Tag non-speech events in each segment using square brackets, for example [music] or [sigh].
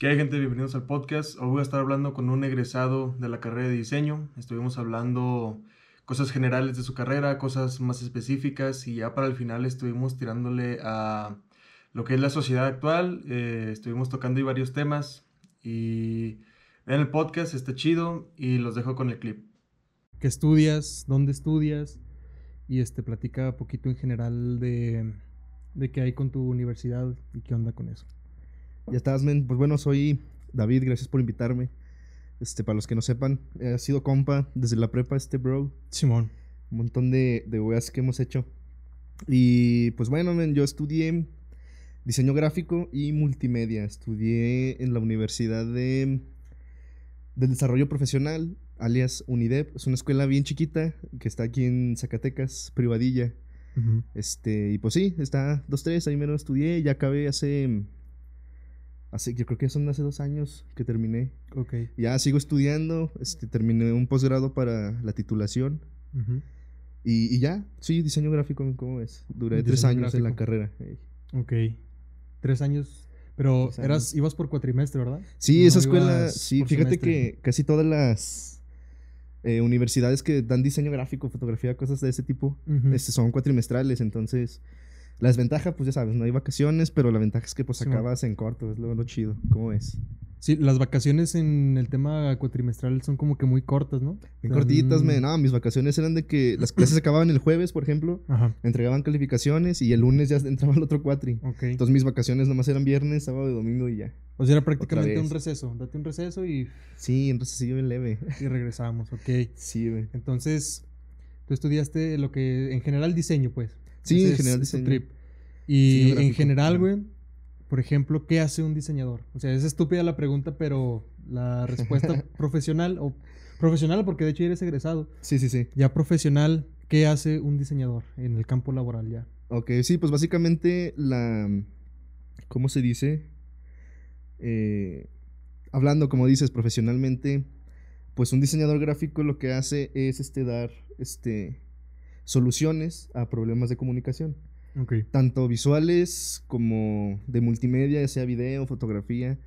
¿Qué hay gente? Bienvenidos al podcast. Hoy voy a estar hablando con un egresado de la carrera de diseño. Estuvimos hablando cosas generales de su carrera, cosas más específicas y ya para el final estuvimos tirándole a lo que es la sociedad actual. Eh, estuvimos tocando ahí varios temas y vean el podcast, está chido y los dejo con el clip. ¿Qué estudias? ¿Dónde estudias? Y este platica poquito en general de, de qué hay con tu universidad y qué onda con eso. Ya estás, men. Pues bueno, soy David, gracias por invitarme. Este, para los que no sepan, he sido compa desde la prepa, este bro. Simón. Un montón de, de weas que hemos hecho. Y pues bueno, men, yo estudié diseño gráfico y multimedia. Estudié en la Universidad de, del Desarrollo Profesional, alias UNIDEP. Es una escuela bien chiquita que está aquí en Zacatecas, privadilla. Este, y pues sí, está dos, tres, ahí menos estudié, ya acabé hace Así, yo creo que son hace dos años que terminé. Ok. Ya sigo estudiando, este, terminé un posgrado para la titulación. y, y, ya, sí, diseño gráfico, ¿cómo ves? Duré tres años en la carrera. Ok. Tres años. Pero eras, ibas por cuatrimestre, ¿verdad? Sí, esa escuela, sí, fíjate que casi todas las eh, universidades que dan diseño gráfico, fotografía, cosas de ese tipo, este, son cuatrimestrales, entonces la desventaja, pues ya sabes, no hay vacaciones, pero la ventaja es que pues acabas en corto, es lo, chido. ¿Cómo ves? Sí, las vacaciones en el tema cuatrimestral son como que muy cortas, ¿no? Bien cortitas, me, no, mis vacaciones eran de que las clases acababan el jueves, por ejemplo, entregaban calificaciones y el lunes ya entraba el otro cuatri. Entonces mis vacaciones nomás eran viernes, sábado y domingo y ya. O sea, era prácticamente un receso. Date un receso y. Sí, un recesillo bien leve. Y regresamos, ok. Sí, güey. Entonces, tú estudiaste lo que, en general, diseño, pues. Sí, en general diseño. Y en general, güey, por ejemplo, ¿qué hace un diseñador? O sea, es estúpida la pregunta, pero la respuesta [laughs] profesional, o profesional porque de hecho eres egresado. Sí, sí, sí. Ya profesional, ¿qué hace un diseñador en el campo laboral ya? Ok, sí, pues básicamente la... ¿Cómo se dice? Eh, hablando, como dices, profesionalmente, pues un diseñador gráfico lo que hace es este, dar este, soluciones a problemas de comunicación. Tanto visuales como de multimedia, ya sea video, fotografía,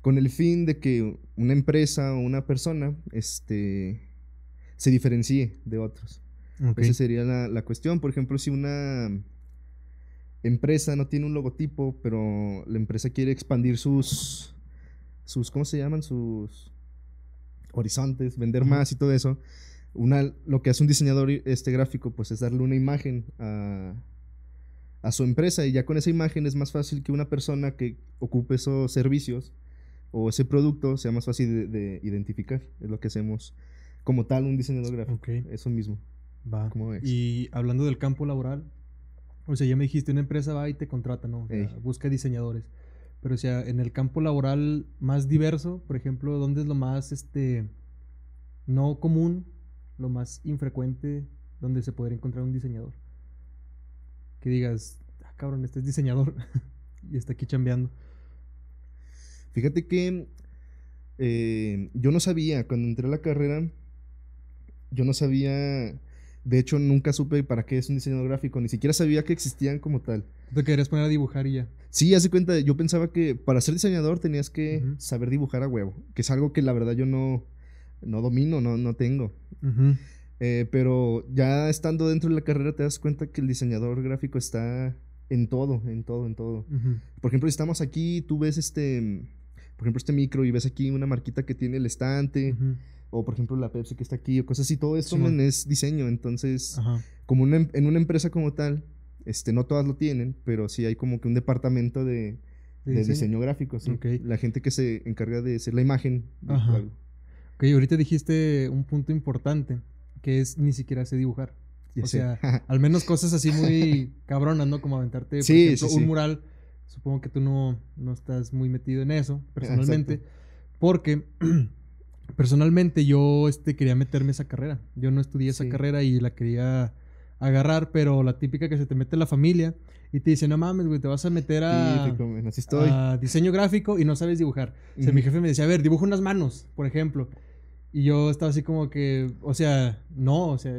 con el fin de que una empresa o una persona este, se diferencie de otros. Esa sería la, la, cuestión. Por ejemplo, si una empresa no tiene un logotipo, pero la empresa quiere expandir sus, sus ¿cómo se llaman? Sus horizontes, vender más y todo eso. Una, lo que hace un diseñador este gráfico, pues es darle una imagen a, a su empresa y ya con esa imagen es más fácil que una persona que ocupe esos servicios o ese producto sea más fácil de, identificar. Es lo que hacemos como tal un diseñador gráfico. Eso mismo. Va. Y hablando del campo laboral, o sea, ya me dijiste, una empresa va y te contrata, ¿no? busca diseñadores. Pero o sea, en el campo laboral más diverso, por ejemplo, ¿dónde es lo más, este, no común, lo más infrecuente donde se podría encontrar un diseñador? que digas, ah, cabrón, este es diseñador [laughs] y está aquí chambeando? Fíjate que eh, yo no sabía, cuando entré a la carrera, yo no sabía, de hecho nunca supe para qué es un diseñador gráfico, ni siquiera sabía que existían como tal. Te querías poner a dibujar y ya. Sí, hace cuenta, yo pensaba que para ser diseñador tenías que saber dibujar a huevo, que es algo que la verdad yo no, no domino, no, no tengo. Eh, pero ya estando dentro de la carrera te das cuenta que el diseñador gráfico está en todo, en todo, en todo. Por ejemplo, si estamos aquí, tú ves este, por ejemplo, este micro y ves aquí una marquita que tiene el estante, o por ejemplo la Pepsi que está aquí, o cosas así, todo esto es diseño. Entonces, como em, en una empresa como tal, este, no todas lo tienen, pero sí hay como que un departamento de, diseño? gráfico, La gente que se encarga de hacer la imagen algo. Ok, ahorita dijiste un punto importante que es ni siquiera sé dibujar. o sea, [laughs] al menos cosas así muy cabronas, ¿no? Como aventarte, por ejemplo, un mural. Supongo que tú no, no estás muy metido en eso, personalmente. Porque [clears throat] personalmente yo este, quería meterme esa carrera. Yo no estudié esa carrera y la quería agarrar, pero la típica que se te mete la familia y te dice, no mames, güey, te vas a meter a, a diseño gráfico y no sabes dibujar. O sea, mi jefe me decía, a ver, dibuja unas manos, por ejemplo. Y yo estaba así como que, o sea, no, o sea,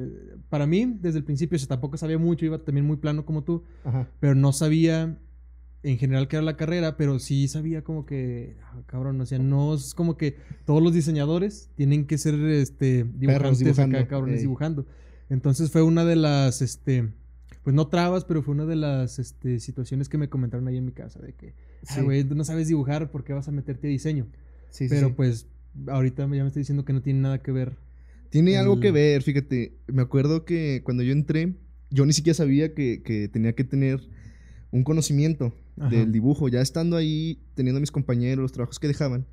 para mí desde el principio, o tampoco sabía mucho, iba también muy plano como tú, pero no sabía en general qué era la carrera, pero sí sabía como que, ah, cabrón, o sea, no es como que todos los diseñadores tienen que ser este, dibujantes dibujando, acá, cabrones dibujando. Entonces fue una de las, este, pues no trabas, pero fue una de las este, situaciones que me comentaron ahí en mi casa, de que, ah, güey, tú no sabes dibujar, ¿por qué vas a meterte a diseño? Sí, pero pues ahorita ya me estoy diciendo que no tiene nada que ver. Tiene algo que ver, fíjate, me acuerdo que cuando yo entré, yo ni siquiera sabía que, que tenía que tener un conocimiento del dibujo. Ya estando ahí, teniendo a mis compañeros, los trabajos que dejaban,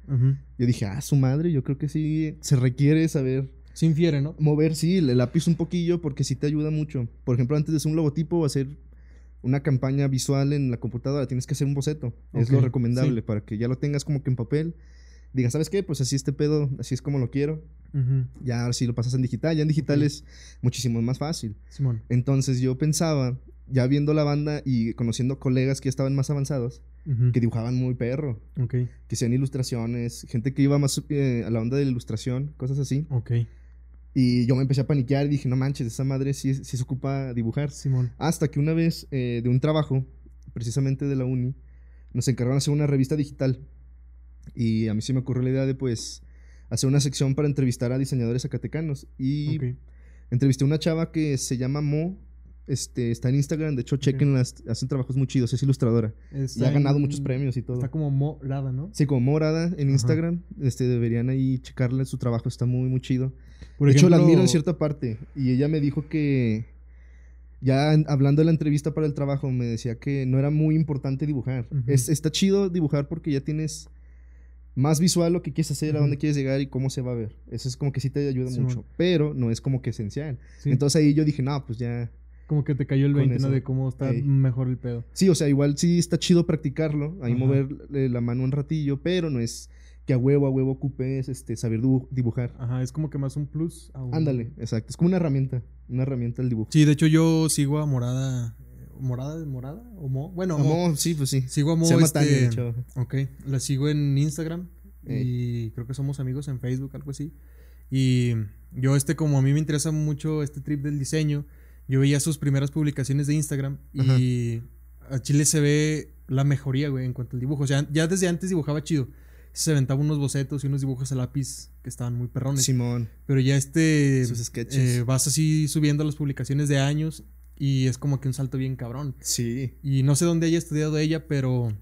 yo dije, ah, su madre, yo creo que sí se requiere saber. Se infiere, ¿no? Mover, sí, el lápiz un poquillo porque sí te ayuda mucho. Por ejemplo, antes de hacer un logotipo o hacer una campaña visual en la computadora, tienes que hacer un boceto. Es lo recomendable para que ya lo tengas como que en papel. Digas, ¿sabes qué? Pues así este pedo, así es como lo quiero. Ya ahora sí lo pasas en digital. Ya en digital es muchísimo más fácil. Simón. Entonces yo pensaba ya viendo la banda y conociendo colegas que ya estaban más avanzados, que dibujaban muy perro. Que hacían ilustraciones, gente que iba más eh, a la onda de la ilustración, cosas así. Y yo me empecé a paniquear y dije, no manches, esa madre sí, sí se ocupa dibujar. Simón. Hasta que una vez eh, de un trabajo, precisamente de la uni, nos encargaron hacer una revista digital. Y a mí sí me ocurrió la idea de, pues, hacer una sección para entrevistar a diseñadores zacatecanos. Y entrevisté a una chava que se llama Mo este, está en Instagram, de hecho, chequenlas, hacen trabajos muy chidos, es ilustradora. y ha ganado muchos premios y todo. Está como morada, ¿no? Sí, como morada en Instagram. Este, deberían ahí checarle su trabajo, está muy, muy chido. De hecho, la admiro en cierta parte. Y ella me dijo que, ya hablando de la entrevista para el trabajo, me decía que no era muy importante dibujar. es, está chido dibujar porque ya tienes más visual lo que quieres hacer, a dónde quieres llegar y cómo se va a ver. Eso es como que sí te ayuda mucho, pero no es como que esencial. Entonces ahí yo dije, no, pues ya como que te cayó el 20, ¿no? De cómo está mejor el pedo. Sí, o sea, igual sí está chido practicarlo, ahí mover la mano un ratillo, pero no es que a huevo, a huevo ocupes este, saber dibujar. Ajá, es como que más un plus. Ándale, exacto. Es como una herramienta, una herramienta el dibujo. Sí, de hecho yo sigo a Morada. ¿Morada? ¿Morada? ¿O Mo? Bueno, Mo, sí, pues sí. Sigo a Mo. Se este, de hecho. Ok, la sigo en Instagram y creo que somos amigos en Facebook, algo así. Y yo, este, como a mí me interesa mucho este trip del diseño, yo veía sus primeras publicaciones de Instagram y a Chile se ve la mejoría, güey, en cuanto al dibujo. O sea, ya desde antes dibujaba chido. Se aventaba unos bocetos y unos dibujos a lápiz que estaban muy perrones. Simón. Pero ya este. Sus sketches. Eh, vas así subiendo las publicaciones de años y es como que un salto bien cabrón. Sí. Y no sé dónde haya estudiado ella, pero.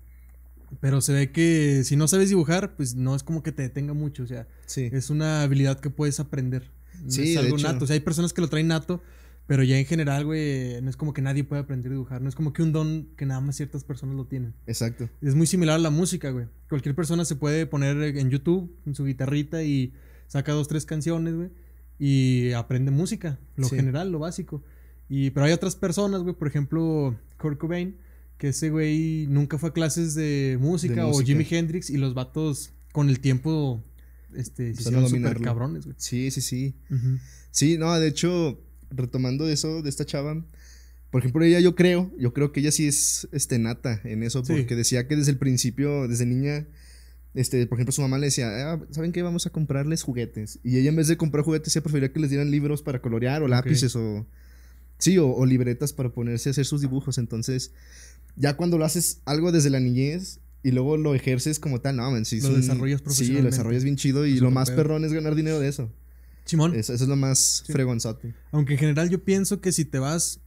Pero se ve que si no sabes dibujar, pues no es como que te detenga mucho. O sea, es una habilidad que puedes aprender. sí, es algo nato. O sea, hay personas que lo traen nato pero ya en general, güey, no es como que nadie pueda aprender a dibujar. No es como que un don que nada más ciertas personas lo tienen. Exacto. Es muy similar a la música, güey. Cualquier persona se puede poner en YouTube, en su guitarrita y saca dos, tres canciones, güey. Y aprende música, lo general, lo básico. Y, pero hay otras personas, güey, por ejemplo, Kurt Cobain, que ese güey nunca fue a clases de música, o Jimi Hendrix y los vatos con el tiempo este, se hicieron súper cabrones, güey. Sí, sí, sí. Sí, no, de hecho retomando eso de esta chava, por ejemplo, ella yo creo, yo creo que ella sí es este, nata en eso, porque decía que desde el principio, desde niña, este, por ejemplo, su mamá le decía, ah, ¿saben qué? Vamos a comprarles juguetes. Y ella en vez de comprar juguetes, ella prefería que les dieran libros para colorear o lápices o... Sí, o, libretas para ponerse a hacer sus dibujos. Entonces, ya cuando lo haces algo desde la niñez y luego lo ejerces como tal, no, man, sí. Lo desarrollas profesionalmente. Sí, lo desarrollas bien chido y lo más perrón es ganar dinero de eso. Simón. Eso, es lo más fregonzote. Aunque en general yo pienso que si te vas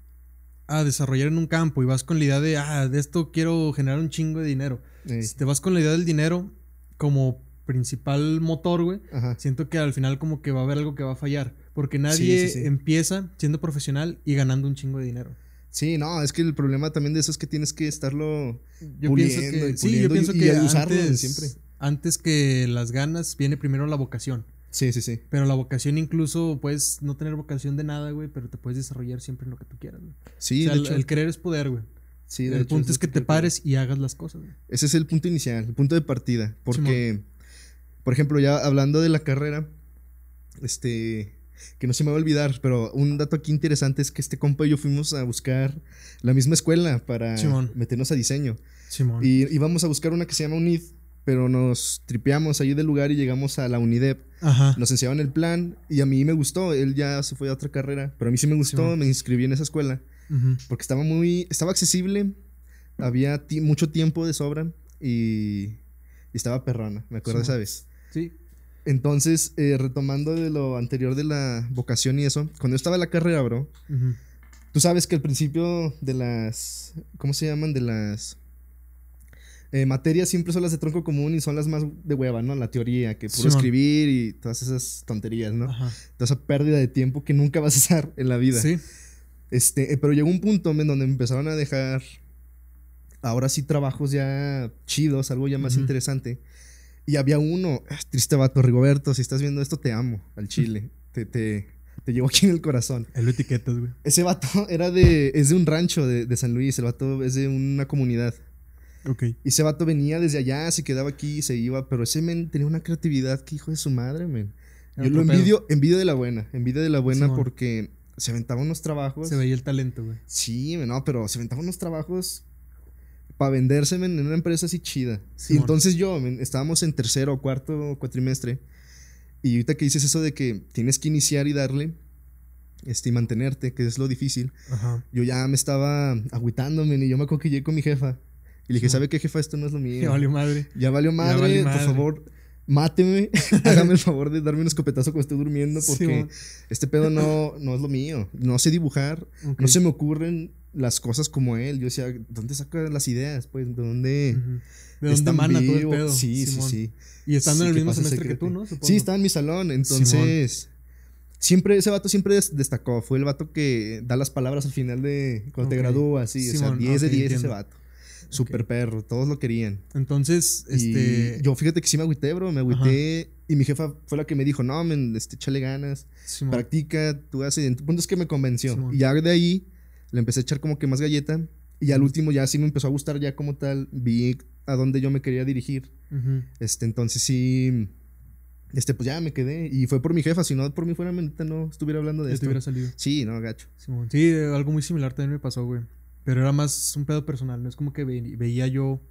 a desarrollar en un campo y vas con la idea de, ah, de esto quiero generar un chingo de dinero. Si te vas con la idea del dinero como principal motor, güey, siento que al final como que va a haber algo que va a fallar. Porque nadie empieza siendo profesional y ganando un chingo de dinero. Sí, no, es que el problema también de eso es que tienes que estarlo yo pienso que, sí, yo pienso que antes, siempre. antes que las ganas viene primero la vocación. Sí, sí, sí. Pero la vocación incluso puedes no tener vocación de nada, güey, pero te puedes desarrollar siempre en lo que tú quieras, güey. Sí, o sea, el, querer es poder, güey. Sí, de el punto es que te pares y hagas las cosas, güey. Ese es el punto inicial, el punto de partida. Porque, por ejemplo, ya hablando de la carrera, este, que no se me va a olvidar, pero un dato aquí interesante es que este compa y yo fuimos a buscar la misma escuela para meternos a diseño. Simón. Y íbamos a buscar una que se llama UNID, pero nos tripeamos ahí del lugar y llegamos a la UNIDEP. Ajá. Nos enseñaban el plan y a mí me gustó. Él ya se fue a otra carrera, pero a mí sí me gustó. me inscribí en esa escuela porque estaba muy, estaba accesible. Había mucho tiempo de sobra y, estaba perrona, me acuerdo esa vez. Sí. Entonces, eh, retomando de lo anterior de la vocación y eso, cuando yo estaba en la carrera, bro, tú sabes que al principio de las, ¿cómo se llaman? De las eh, materias siempre son las de tronco común y son las más de hueva, ¿no? La teoría, que puro escribir y todas esas tonterías, ¿no? Toda esa pérdida de tiempo que nunca vas a usar en la vida. Sí. Este, eh, pero llegó un punto en donde empezaron a dejar ahora sí trabajos ya chidos, algo ya más interesante. Y había uno, ah, triste vato, Rigoberto, si estás viendo esto, te amo al chile. [laughs] te, te, te llevo aquí en el corazón. El etiquetas, güey. Ese vato [laughs] era de, es de un rancho de, de San Luis, el vato es de una comunidad. Y ese vato venía desde allá, se quedaba aquí, se iba, pero ese men tenía una creatividad que hijo de su madre, men. Yo lo envidio, envidio de la buena, envidio de la buena porque se aventaba unos trabajos. Se veía el talento, güey. Sí, no, pero se aventaba unos trabajos para venderse en una empresa así chida. y entonces yo, estábamos en tercero o cuarto cuatrimestre. Y ahorita que dices eso de que tienes que iniciar y darle, este, y mantenerte, que es lo difícil, yo ya me estaba agüitándome y yo me acuerdo que llegué con mi jefa. Y le dije, ¿sabe qué, jefa? Esto no es lo mío. Ya valió madre. Ya valió madre, por favor, máteme. [laughs] Hágame el favor de darme un escopetazo cuando esté durmiendo porque este pedo no, no es lo mío. No sé dibujar, no se me ocurren las cosas como él. Yo decía, ¿dónde saca las ideas? Pues, ¿de dónde? ¿De dónde mana todo el pedo? Sí, sí, sí. Y estando en el mismo semestre que tú, ¿no? Sí, estaba en mi salón, entonces... Siempre, ese vato siempre destacó. Fue el vato que da las palabras al final de cuando te gradúas, sí. o sea, 10 de 10 ese vato. Super perro, todos lo querían. Entonces, este. yo fíjate que sí me agüité, bro. Me agüité. Y mi jefa fue la que me dijo: No, men, este, échale ganas. practica, tú haces. El punto es que me convenció. y ya de ahí le empecé a echar como que más galleta. Y al último ya sí me empezó a gustar, ya como tal. Vi a dónde yo me quería dirigir. Este, entonces sí. Este, pues ya me quedé. Y fue por mi jefa. Si no por mí fuera, no estuviera hablando de esto. Te hubiera salido. Sí, no, gacho. Sí, algo muy similar también me pasó, güey. Pero era más un pedo personal, no es como que veía yo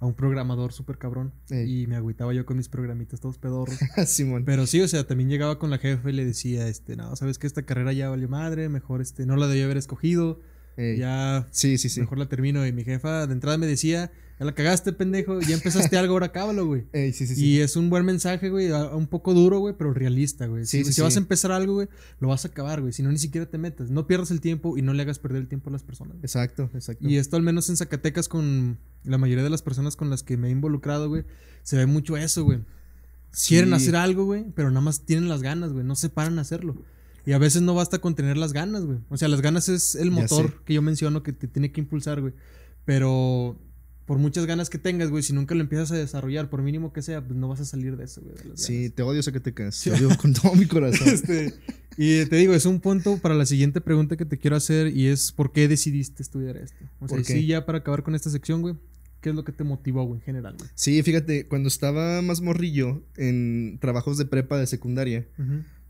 a un programador súper cabrón y me agüitaba yo con mis programitas todos pedorros. [laughs] Simón. Pero sí, o sea, también llegaba con la jefa y le decía, este, no, sabes que esta carrera ya valió madre, mejor este, no la debía haber escogido. Ya, sí, sí, sí. Mejor la termino. Y mi jefa de entrada me decía, ya la cagaste, pendejo. Ya empezaste algo, ahora cábalo, güey. [laughs] sí, sí, y es un buen mensaje, güey. Un poco duro, güey, pero realista, güey. si, si vas a empezar algo, güey, lo vas a acabar, güey. Si no, ni siquiera te metas. No pierdas el tiempo y no le hagas perder el tiempo a las personas. Exacto, exacto. Y esto, al menos en Zacatecas, con la mayoría de las personas con las que me he involucrado, güey, se ve mucho eso, güey. Quieren hacer algo, güey, pero nada más tienen las ganas, güey. No se paran a hacerlo. Y a veces no basta con tener las ganas, güey. O sea, las ganas es el motor que yo menciono que te tiene que impulsar, güey. Pero por muchas ganas que tengas, güey, si nunca lo empiezas a desarrollar, por mínimo que sea, pues no vas a salir de eso, güey. sí, te odio, sé que te odio con todo mi corazón. [laughs] Este, y te digo, es un punto para la siguiente pregunta que te quiero hacer y es ¿por qué decidiste estudiar esto? O sea, sí, ya para acabar con esta sección, güey. ¿Qué es lo que te motivó, güey, en general, güey? Sí, fíjate, cuando estaba más morrillo en trabajos de prepa de secundaria,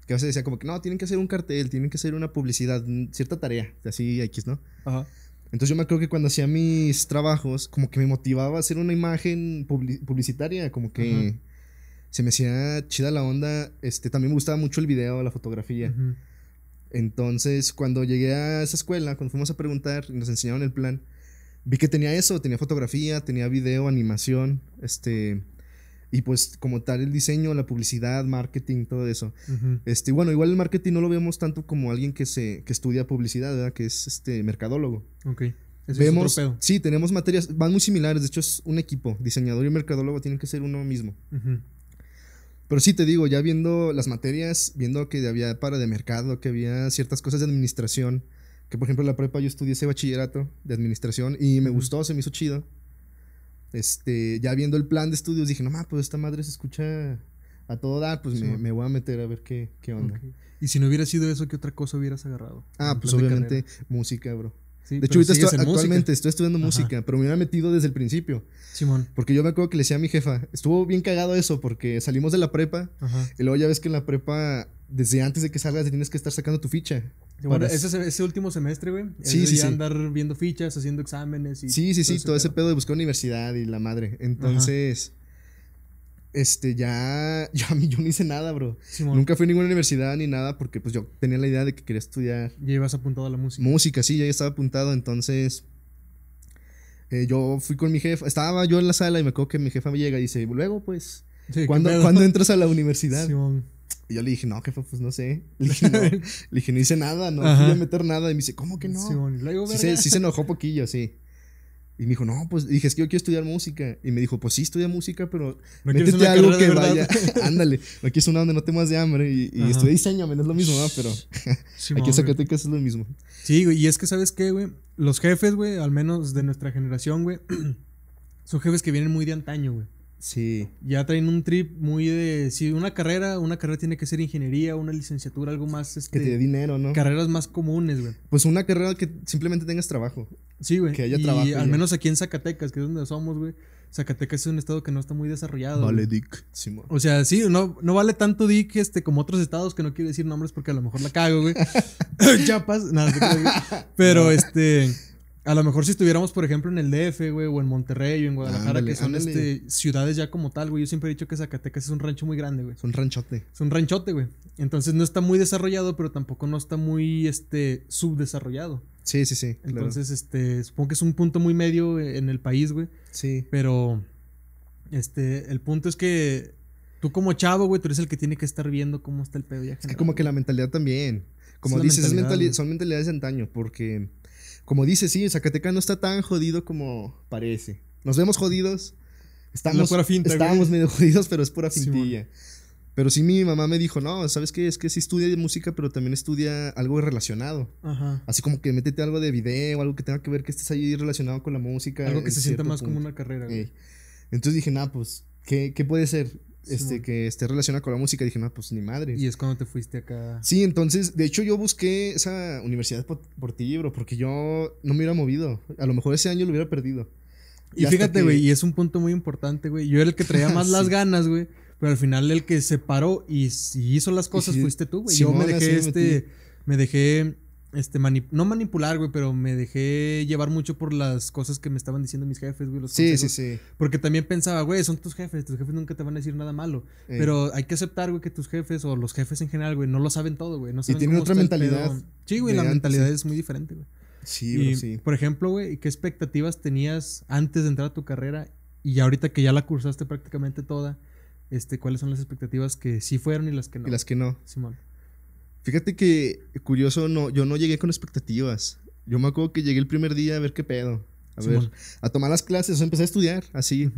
que a veces decía como que no, tienen que hacer un cartel, tienen que hacer una publicidad, cierta tarea, así X, ¿no? Ajá. Entonces yo me acuerdo que cuando hacía mis trabajos, como que me motivaba a hacer una imagen publicitaria, como que se me hacía chida la onda. Este, también me gustaba mucho el video, la fotografía. Entonces, cuando llegué a esa escuela, cuando fuimos a preguntar y nos enseñaron el plan, vi que tenía eso, tenía fotografía, tenía video, animación, este, y pues como tal el diseño, la publicidad, marketing, todo eso. Este, bueno, igual el marketing no lo vemos tanto como alguien que se que estudia publicidad, ¿verdad? Que es este mercadólogo. Ok. vemos, sí, tenemos materias, van muy similares, de hecho es un equipo, diseñador y mercadólogo tienen que ser uno mismo. Pero sí te digo, ya viendo las materias, viendo que había para de mercado, que había ciertas cosas de administración, que por ejemplo en la prepa yo estudié ese bachillerato de administración y me gustó, se me hizo chido. Este, ya viendo el plan de estudios, dije, no mames, pues esta madre se escucha a todo dar, pues me, voy a meter a ver qué, qué onda. Y si no hubiera sido eso, ¿qué otra cosa hubieras agarrado? Ah, pues obviamente música, bro. de hecho, ahorita estoy, actualmente estoy estudiando música, pero me hubiera metido desde el principio. Simón. Porque yo me acuerdo que le decía a mi jefa, estuvo bien cagado eso, porque salimos de la prepa, y luego ya ves que en la prepa, desde antes de que salgas, tienes que estar sacando tu ficha. Bueno, ese, ese, último semestre, güey. Sí, sí, andar viendo fichas, haciendo exámenes. Y sí, sí, sí, todo ese pedo de buscar universidad y la madre. Entonces, este, ya, [laughs] yo, a mí, yo no hice nada, bro. Nunca fui a ninguna universidad ni nada porque pues yo tenía la idea de que quería estudiar. Ya ibas apuntado a la música. Música, sí, ya estaba apuntado, entonces... Eh, yo fui con mi jefa, estaba yo en la sala y me acuerdo que mi jefa me llega y dice, luego pues, ¿cuándo, [laughs] entras a la universidad? Y yo le dije, no, jefa, pues no sé. [laughs] Le dije, no, le dije, no hice nada, no fui a meter nada. Y me dice, ¿cómo que no? Sí, se, sí se enojó poquillo, sí. Y me dijo, no, pues dije, es que yo quiero estudiar música. Y me dijo, pues sí, estudia música, pero ¿No métete algo que vaya. [laughs] [laughs] Ándale, aquí es una donde no te más de hambre. Y, y estudia diseño, no es lo mismo, ¿no? Pero aquí en Zacatecas es lo mismo. Sí, güey, y es que, ¿sabes qué, güey? Los jefes, güey, al menos de nuestra generación, güey, [clears throat] son jefes que vienen muy de antaño, güey. Sí. Ya traen un trip muy de. Si una carrera, una carrera tiene que ser ingeniería, una licenciatura, algo más. Este, que te dé dinero, ¿no? Carreras más comunes, güey. Pues una carrera que simplemente tengas trabajo. Sí, güey. Que haya trabajo. Y al menos aquí en Zacatecas, que es donde somos, güey. Zacatecas es un estado que no está muy desarrollado. Vale, Dick. o sea, sí, no, no vale tanto Dick este, como otros estados, que no quiero decir nombres porque a lo mejor la cago, güey. [laughs] [laughs] Chapas, nada, Pero [laughs] este. A lo mejor si estuviéramos, por ejemplo, en el DF, güey, o en Monterrey, o en Guadalajara, que son este, ciudades ya como tal, güey. Yo siempre he dicho que Zacatecas es un rancho muy grande, güey. Es un ranchote. Es un ranchote, güey. Entonces no está muy desarrollado, pero tampoco no está muy, este, subdesarrollado. Sí, sí, sí. Entonces, este, supongo que es un punto muy medio en el país, güey. Sí. Pero, este, el punto es que tú como chavo, güey, tú eres el que tiene que estar viendo cómo está el pedo ya. Es que como que la mentalidad también. Como dices, son mentalidades de antaño, porque como dice, sí, Zacatecas no está tan jodido como parece. Nos vemos jodidos. Estamos, estábamos medio jodidos, pero es pura fintilla. pero sí mi mamá me dijo, no, ¿sabes qué? Es que sí estudia música, pero también estudia algo relacionado. Ajá. Así como que métete algo de video, algo que tenga que ver que estés ahí relacionado con la música. Algo que se sienta más como una carrera. Entonces dije, nah, pues, ¿qué, ¿qué puede ser? Este, que esté relacionada con la música. Dije, no, pues ni madre. Y es cuando te fuiste acá. Sí, entonces, de hecho, yo busqué esa universidad por, ti, bro, porque yo no me hubiera movido. A lo mejor ese año lo hubiera perdido. Y, fíjate, güey, y es un punto muy importante, güey. Yo era el que traía [laughs] más las ganas, güey. Pero al final el que se paró y, hizo las cosas fuiste tú, güey. Yo me dejé este. Me dejé este, no manipular, güey, pero me dejé llevar mucho por las cosas que me estaban diciendo mis jefes, güey. Los sí, sí, sí. Porque también pensaba, güey, son tus jefes, tus jefes nunca te van a decir nada malo. Pero hay que aceptar, güey, que tus jefes o los jefes en general, güey, no lo saben todo, güey. No y tienen otra mentalidad. Sí, güey, la mentalidad es muy diferente, güey. Sí, sí. Por ejemplo, güey, ¿qué expectativas tenías antes de entrar a tu carrera y ahorita que ya la cursaste prácticamente toda? Este, ¿cuáles son las expectativas que sí fueron y las que no? Y las que no. Simón. Fíjate que, curioso, no, yo no llegué con expectativas. Yo me acuerdo que llegué el primer día a ver qué pedo. A ver, a tomar las clases, empecé a estudiar, así.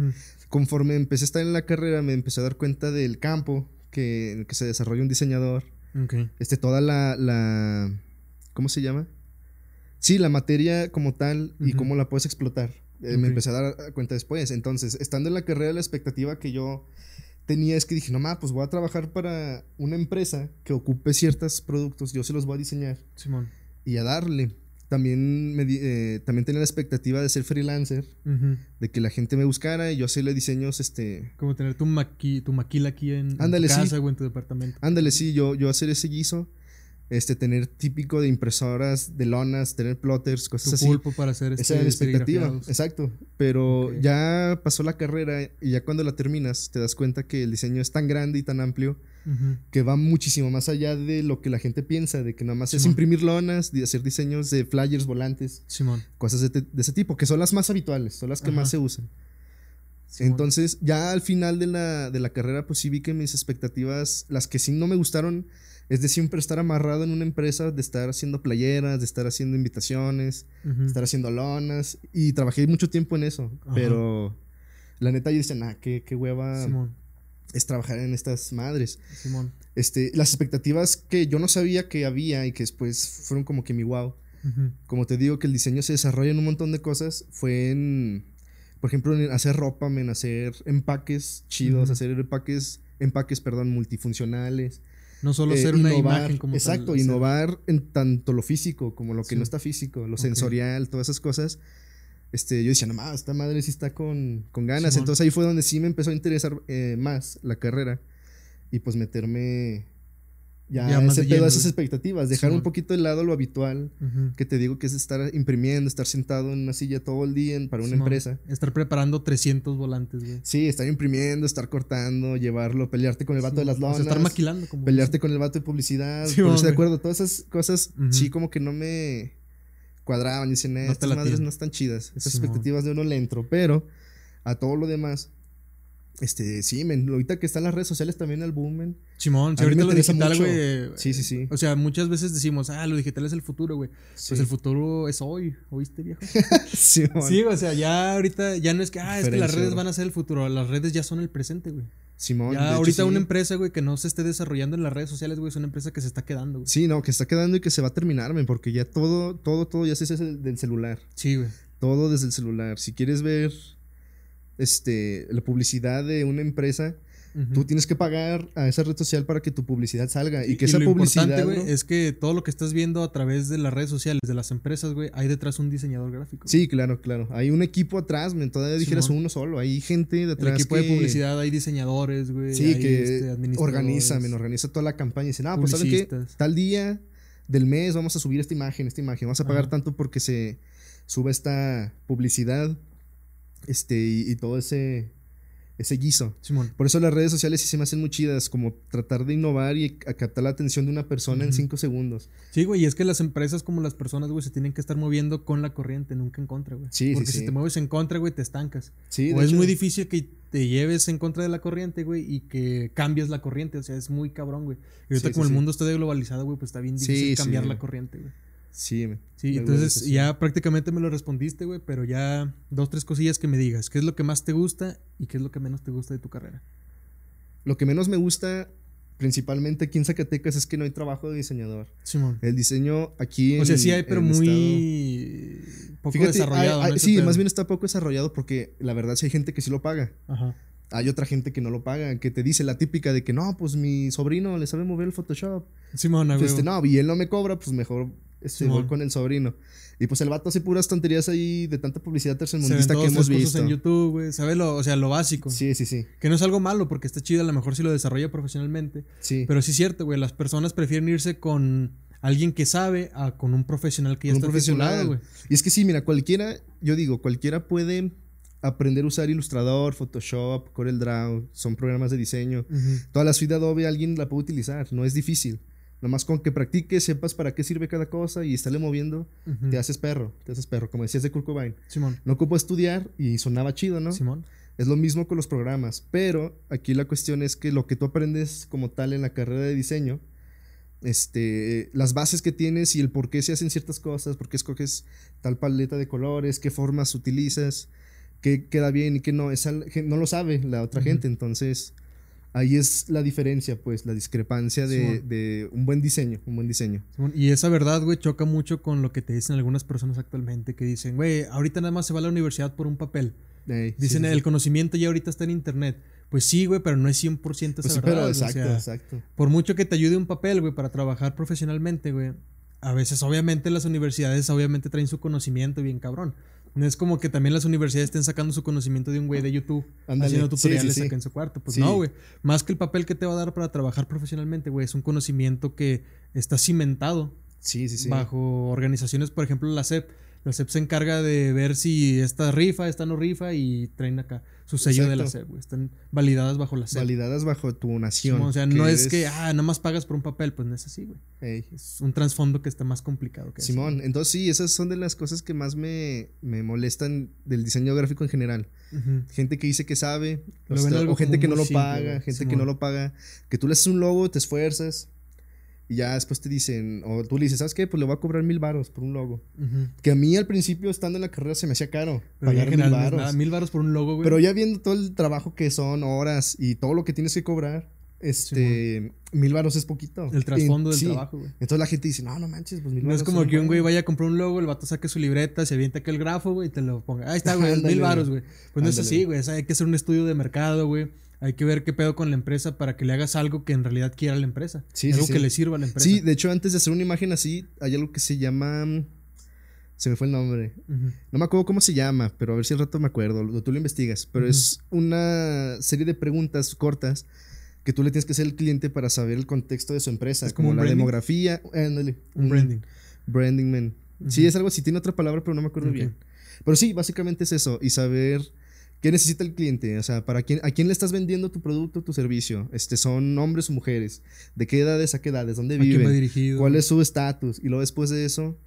Conforme empecé a estar en la carrera, me empecé a dar cuenta del campo que, en el que se desarrolla un diseñador. Este, toda la, la. ¿Cómo se llama? Sí, la materia como tal y cómo la puedes explotar. Eh, me empecé a dar cuenta después. Entonces, estando en la carrera, la expectativa que yo tenía es que dije, no, ma, pues voy a trabajar para una empresa que ocupe ciertos productos, yo se los voy a diseñar. Simón. Y a darle. También, me, eh, también tenía la expectativa de ser freelancer, de que la gente me buscara y yo hacerle diseños, este... Como tener tu, maqui, tu maquila aquí en, tu casa o en tu departamento. Ándale, sí, yo, yo hacer ese guiso este, tener típico de impresoras, de lonas, tener plotters, cosas así. pulpo para hacer Esa era la expectativa, exacto. Pero ya pasó la carrera y ya cuando la terminas te das cuenta que el diseño es tan grande y tan amplio que va muchísimo más allá de lo que la gente piensa, de que nada más es imprimir lonas, de hacer diseños de flyers, volantes, Simón. cosas de, ese tipo, que son las más habituales, son las que más se usan. Entonces, ya al final de la, de la carrera, pues sí vi que mis expectativas, las que sí no me gustaron, es de siempre estar amarrado en una empresa, de estar haciendo playeras, de estar haciendo invitaciones, de estar haciendo lonas. Y trabajé mucho tiempo en eso. Pero la neta yo decía, nah, qué, qué hueva es trabajar en estas madres. Simón. Este, las expectativas que yo no sabía que había y que después fueron como que mi wow. Como te digo que el diseño se desarrolla en un montón de cosas, fue en, por ejemplo, en hacer ropa, en hacer empaques chidos, hacer empaques, empaques, perdón, multifuncionales. No solo ser una imagen como Exacto, innovar en tanto lo físico como lo que no está físico, lo sensorial, todas esas cosas. Este, yo decía, no más, esta madre sí está con, con ganas. Entonces ahí fue donde sí me empezó a interesar eh, más la carrera y pues meterme ya, ese pedo, esas expectativas, dejar un poquito de lado lo habitual, que te digo que es estar imprimiendo, estar sentado en una silla todo el día para una empresa. Estar preparando 300 volantes, güey. Sí, estar imprimiendo, estar cortando, llevarlo, pelearte con el vato de las lonas. estar maquilando. Como pelearte con el vato de publicidad. Sí, de acuerdo, todas esas cosas, sí, como que no me cuadraban dicen, estas madres no están chidas. Esas expectativas de uno le entro. Pero a todo lo demás, este, sí, men, ahorita que están las redes sociales también el boom, men. Simón, si ahorita lo digital, güey. Sí, sí, sí. O sea, muchas veces decimos, ah, lo digital es el futuro, güey. Pues el futuro es hoy, ¿oíste, viejo? [laughs] sí, sí, o sea, ya ahorita, ya no es que, ah, es que las redes van a ser el futuro. Las redes ya son el presente, güey. Simón. Ya ahorita una empresa, güey, que no se esté desarrollando en las redes sociales, güey, es una empresa que se está quedando, güey. Sí, no, que está quedando y que se va a terminar, men, porque ya todo, todo, todo ya se hace del celular. Sí, güey. Todo desde el celular. Si quieres ver este, la publicidad de una empresa, tú tienes que pagar a esa red social para que tu publicidad salga. Y que esa publicidad. Güey, es que todo lo que estás viendo a través de las redes sociales, de las empresas, güey, hay detrás un diseñador gráfico. Sí, claro, claro. Hay un equipo atrás, me todavía dijeras uno solo. Hay gente detrás. El equipo de publicidad, hay diseñadores, güey. Sí, que este, organiza, organiza toda la campaña y dicen, ah, pues ¿saben qué? Tal día del mes vamos a subir esta imagen, esta imagen. Vamos a pagar tanto porque se sube esta publicidad este, y, todo ese, ese guiso. Por eso las redes sociales sí se me hacen muy chidas, como tratar de innovar y captar la atención de una persona en cinco segundos. Sí, güey, y es que las empresas como las personas, güey, se tienen que estar moviendo con la corriente, nunca en contra, güey. Sí, Porque si te mueves en contra, güey, te estancas. Sí, o es muy difícil que te lleves en contra de la corriente, güey, y que cambies la corriente, o sea, es muy cabrón, güey. Y ahorita como el mundo está de globalizado, güey, pues está bien difícil cambiar la corriente, güey. Sí, sí entonces ya prácticamente me lo respondiste, güey, pero ya dos, tres cosillas que me digas. ¿Qué es lo que más te gusta y qué es lo que menos te gusta de tu carrera? Lo que menos me gusta, principalmente aquí en Zacatecas, es que no hay trabajo de diseñador. Simón. El diseño aquí O sea, sí hay, pero muy poco desarrollado. sí, más bien está poco desarrollado porque la verdad sí hay gente que sí lo paga. Ajá. Hay otra gente que no lo paga, que te dice la típica de que no, pues mi sobrino le sabe mover el Photoshop. Simón, este, no, y él no me cobra, pues mejor este, voy con el sobrino. Y pues el vato hace puras tonterías ahí de tanta publicidad tercermundista que hemos visto. en YouTube, güey. ¿Sabes lo, o sea, lo básico? Sí, sí, sí. Que no es algo malo porque está chido, a lo mejor si lo desarrolla profesionalmente. Sí. Pero sí es cierto, güey. Las personas prefieren irse con alguien que sabe a con un profesional que ya está profesional, güey. Y es que sí, mira, cualquiera, yo digo, cualquiera puede aprender a usar Illustrator, Photoshop, CorelDRAW, son programas de diseño. Toda la suite Adobe alguien la puede utilizar, no es difícil. Nomás con que practiques, sepas para qué sirve cada cosa y estarle moviendo, te haces perro, te haces perro, como decías de Kurt Cobain. Simón. No ocupo estudiar y sonaba chido, ¿no? Simón. Es lo mismo con los programas, pero aquí la cuestión es que lo que tú aprendes como tal en la carrera de diseño, este, las bases que tienes y el por qué se hacen ciertas cosas, por qué escoges tal paleta de colores, qué formas utilizas, qué queda bien y qué no, no lo sabe la otra gente, entonces ahí es la diferencia, pues, la discrepancia de, un buen diseño, un buen diseño. Y esa verdad, güey, choca mucho con lo que te dicen algunas personas actualmente, que dicen, güey, ahorita nada más se va a la universidad por un papel. dicen, el conocimiento ya ahorita está en internet. Pues sí, güey, pero no es 100% esa pues verdad. exacto, exacto. Por mucho que te ayude un papel, güey, para trabajar profesionalmente, güey, a veces, obviamente, las universidades, obviamente, traen su conocimiento bien cabrón. No es como que también las universidades estén sacando su conocimiento de un güey de YouTube haciendo tutoriales acá en su cuarto. Pues no, güey. Más que el papel que te va a dar para trabajar profesionalmente, güey, es un conocimiento que está cimentado. Sí, sí, sí. Bajo organizaciones, por ejemplo, la CEP. La CEP se encarga de ver si esta rifa, esta no rifa y traen acá su sello de la SEP, güey. Están validadas bajo la SEP. Validadas bajo tu nación. o sea, no es que, ah, nada más pagas por un papel, pues no es así, güey. Es un trasfondo que está más complicado que Simón, entonces sí, esas son de las cosas que más me, molestan del diseño gráfico en general. Gente que dice que sabe, o, gente que no lo paga, gente que no lo paga. Que tú le haces un logo, te esfuerzas, y ya después te dicen, o tú le dices, ¿sabes qué? Pues le voy a cobrar mil baros por un logo. Que a mí al principio, estando en la carrera, se me hacía caro. pagar mil baros. mil baros por un logo, güey. Pero ya viendo todo el trabajo que son, horas y todo lo que tienes que cobrar, este, mil baros es poquito. El trasfondo del trabajo, güey. Entonces la gente dice, no, no manches, pues mil baros. No es como que un güey vaya a comprar un logo, el vato saque su libreta, se avienta aquel grafo, güey, y te lo ponga. Ahí está, güey, [laughs] mil baros, güey. Pues no es así, güey. hay que hacer un estudio de mercado, güey hay que ver qué pedo con la empresa para que le hagas algo que en realidad quiera la empresa. Sí, algo que le sirva a la empresa. Sí, de hecho, antes de hacer una imagen así, hay algo que se llama. Se me fue el nombre. No me acuerdo cómo se llama, pero a ver si al rato me acuerdo. Tú lo investigas. Pero es una serie de preguntas cortas que tú le tienes que hacer al cliente para saber el contexto de su empresa. Es como, la demografía. un branding. Branding, man. Sí, es algo así. Tiene otra palabra, pero no me acuerdo bien. Pero sí, básicamente es eso. Y saber ¿Qué necesita el cliente? O sea, ¿para quién, ¿a quién le estás vendiendo tu producto, tu servicio? Este, ¿Son hombres o mujeres? ¿De qué edades a qué edades? ¿Dónde viven? ¿Cuál es su estatus? Y luego después de eso,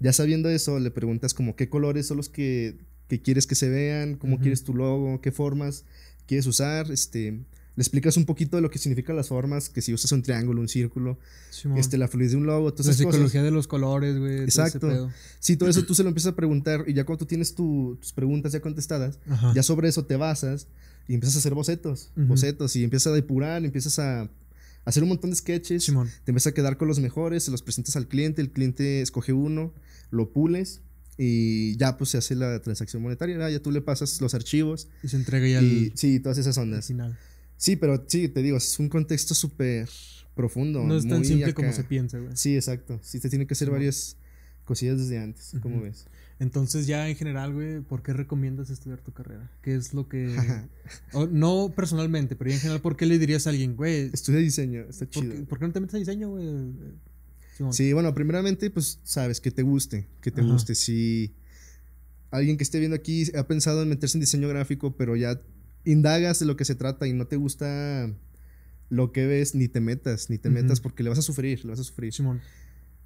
Ya sabiendo eso, le preguntas como qué colores son los que, quieres que se vean, cómo quieres tu logo, qué formas quieres usar, este le explicas un poquito de lo que significan las formas, que si usas un triángulo, un círculo, este, la fluidez de un logo, todas La psicología de los colores, güey. Exacto. Sí, todo eso tú se lo empiezas a preguntar y ya cuando tú tienes tus preguntas ya contestadas, ya sobre eso te basas y empiezas a hacer bocetos, bocetos y empiezas a depurar, empiezas a hacer un montón de sketches, te empiezas a quedar con los mejores, se los presentas al cliente, el cliente escoge uno, lo pules y ya pues se hace la transacción monetaria, ya tú le pasas los archivos. Y se entrega ya y, Sí, todas esas ondas. Final. Sí, pero sí, te digo, es un contexto súper profundo. No es tan simple como se piensa, güey. Sí, exacto. Sí, te tiene que hacer varias cosillas desde antes, ¿cómo ves? Entonces ya en general, güey, ¿por qué recomiendas estudiar tu carrera? ¿Qué es lo que... [laughs] no personalmente, pero en general, ¿por qué le dirías a alguien, güey? Estudia diseño, está chido. ¿Por qué, no te metes a diseño, güey? Sí, bueno, primeramente, pues, sabes, que te guste, que te guste. Si alguien que esté viendo aquí ha pensado en meterse en diseño gráfico, pero ya indagas de lo que se trata y no te gusta lo que ves, ni te metas, ni te metas porque le vas a sufrir, le vas a sufrir. Simón.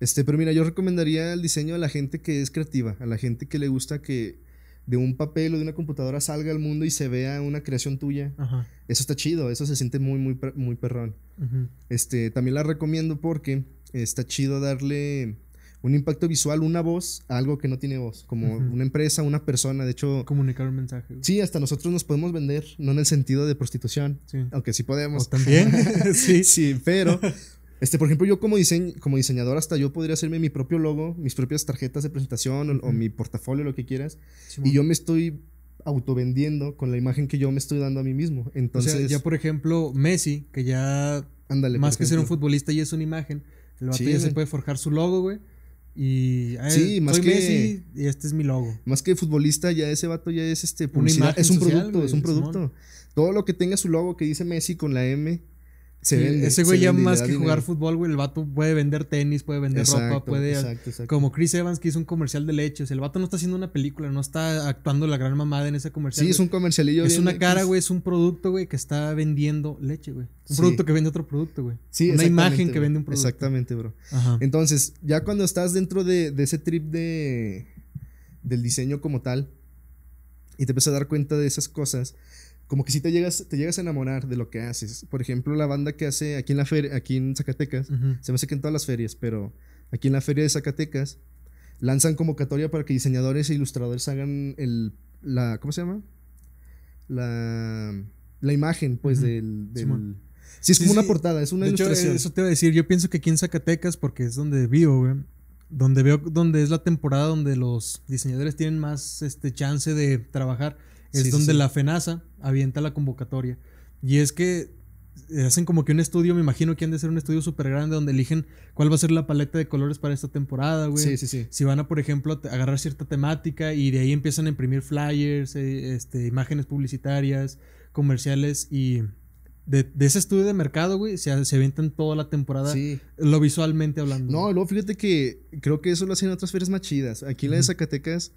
Este, pero mira, yo recomendaría el diseño a la gente que es creativa, a la gente que le gusta que de un papel o de una computadora salga al mundo y se vea una creación tuya. Eso está chido, eso se siente muy, muy, muy perrón. Este, también la recomiendo porque está chido darle un impacto visual, una voz, algo que no tiene voz, como una empresa, una persona, de hecho... Comunicar un mensaje. Sí, hasta nosotros nos podemos vender, no en el sentido de prostitución, aunque sí podemos. también, [laughs] sí. [laughs] Sí, pero, este, por ejemplo, yo como, como diseñador hasta yo podría hacerme mi propio logo, mis propias tarjetas de presentación o, mi portafolio, lo que quieras, y yo me estoy autovendiendo con la imagen que yo me estoy dando a mí mismo. Entonces... ya por ejemplo, Messi, que ya... Ándale, más que ser un futbolista y es una imagen, el vato ya se puede forjar su logo, güey y sí, más que y este es mi logo. Más que futbolista, ya ese vato ya es este es un producto, es un producto. Todo lo que tenga su logo que dice Messi con la M ese güey ya más que jugar fútbol, güey, el vato puede vender tenis, puede vender ropa, puede... Como Chris Evans que hizo un comercial de leche. O sea, el vato no está haciendo una película, no está actuando la gran mamada en ese comercial. Sí, es un comercialillo. Es una cara, güey, es un producto, güey, que está vendiendo leche, güey. Un producto que vende otro producto, güey. Sí, Una imagen que vende un producto. Exactamente, bro. Entonces, ya cuando estás dentro de, de ese trip de... del diseño como tal, y te empiezas a dar cuenta de esas cosas como que si te llegas, te llegas a enamorar de lo que haces. Por ejemplo, la banda que hace aquí en la feria, aquí en Zacatecas, se me hace que en todas las ferias, pero aquí en la feria de Zacatecas lanzan convocatoria para que diseñadores e ilustradores hagan el, la, ¿cómo se llama? La, la imagen, pues, del, sí, es como una portada, es una ilustración. eso te iba a decir, yo pienso que aquí en Zacatecas, porque es donde vivo, güey, donde veo donde es la temporada donde los diseñadores tienen más este chance de trabajar es donde la FENASA avienta la convocatoria. Y es que hacen como que un estudio, me imagino que han de ser un estudio súper grande donde eligen cuál va a ser la paleta de colores para esta temporada, güey. Sí, sí, sí. Si van a, por ejemplo, agarrar cierta temática y de ahí empiezan a imprimir flyers, eh, este, imágenes publicitarias, comerciales y de, ese estudio de mercado, güey, se, se avientan toda la temporada, sí. lo visualmente hablando. No, luego fíjate que creo que eso lo hacen en otras ferias más chidas. Aquí en la de Zacatecas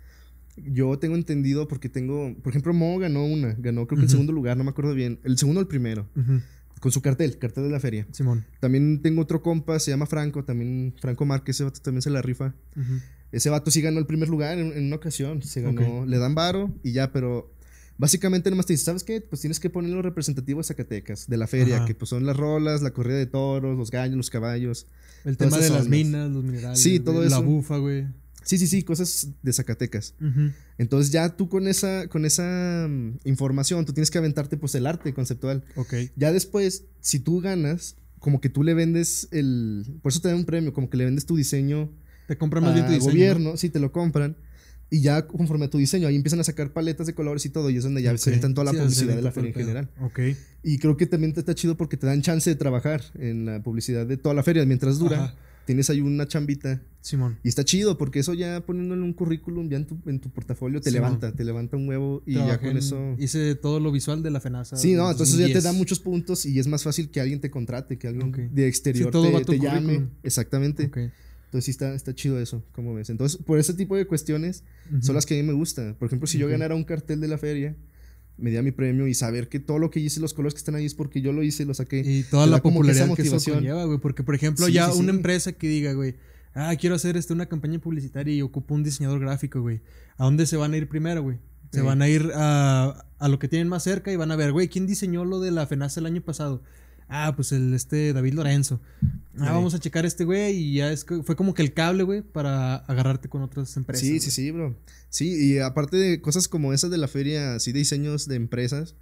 yo tengo entendido porque tengo, por ejemplo, Mo ganó una, ganó creo que en segundo lugar, no me acuerdo bien, el segundo o el primero, con su cartel, cartel de la feria. Simón. También tengo otro compa, se llama Franco, también Franco Márquez, ese vato también se la rifa. Ese vato sí ganó el primer lugar en, una ocasión, se ganó, le dan varo y ya, pero básicamente nomás te dice, ¿sabes qué? Pues tienes que poner los representativos de Zacatecas, de la feria, que pues son las rolas, la corrida de toros, los gallos, los caballos. El tema de las minas, los minerales. Sí, todo eso. La bufa, güey. Sí, sí, sí, cosas de Zacatecas. Entonces ya tú con esa, con esa mm, información, tú tienes que aventarte pues el arte conceptual. Ok. Ya después, si tú ganas, como que tú le vendes el... Por eso te dan un premio, como que le vendes tu diseño. Te compran más bien tu diseño. gobierno, sí, te lo compran. Y ya conforme a tu diseño, ahí empiezan a sacar paletas de colores y todo, y es donde ya se aventan toda la publicidad de la feria en general. Ok. Y creo que también te está chido porque te dan chance de trabajar en la publicidad de toda la feria mientras dura tienes ahí una chambita. Simón. Y está chido porque eso ya poniéndole un currículum ya en tu, en tu portafolio te levanta, te levanta un huevo y ya con eso. Hice todo lo visual de la FENASA. Sí, no, entonces ya te da muchos puntos y es más fácil que alguien te contrate, que alguien de exterior te, llame. Exactamente. Entonces sí está, está chido eso, como ves. Entonces, por ese tipo de cuestiones son las que a mí me gustan. Por ejemplo, si yo ganara un cartel de la feria, me diera mi premio y saber que todo lo que hice, los colores que están ahí es porque yo lo hice, lo saqué. Y toda la popularidad que eso conlleva, güey. Porque, por ejemplo, ya una empresa que diga, güey, ah, quiero hacer este, una campaña publicitaria y ocupo un diseñador gráfico, güey. ¿A dónde se van a ir primero, güey? Se van a ir a, a, lo que tienen más cerca y van a ver, güey, ¿quién diseñó lo de la FENASA el año pasado? Ah, pues el este David Lorenzo. Ah, vamos a checar este güey y ya es fue como que el cable, güey, para agarrarte con otras empresas. Sí, sí, sí, bro. Sí, y aparte de cosas como esas de la feria, así diseños de empresas,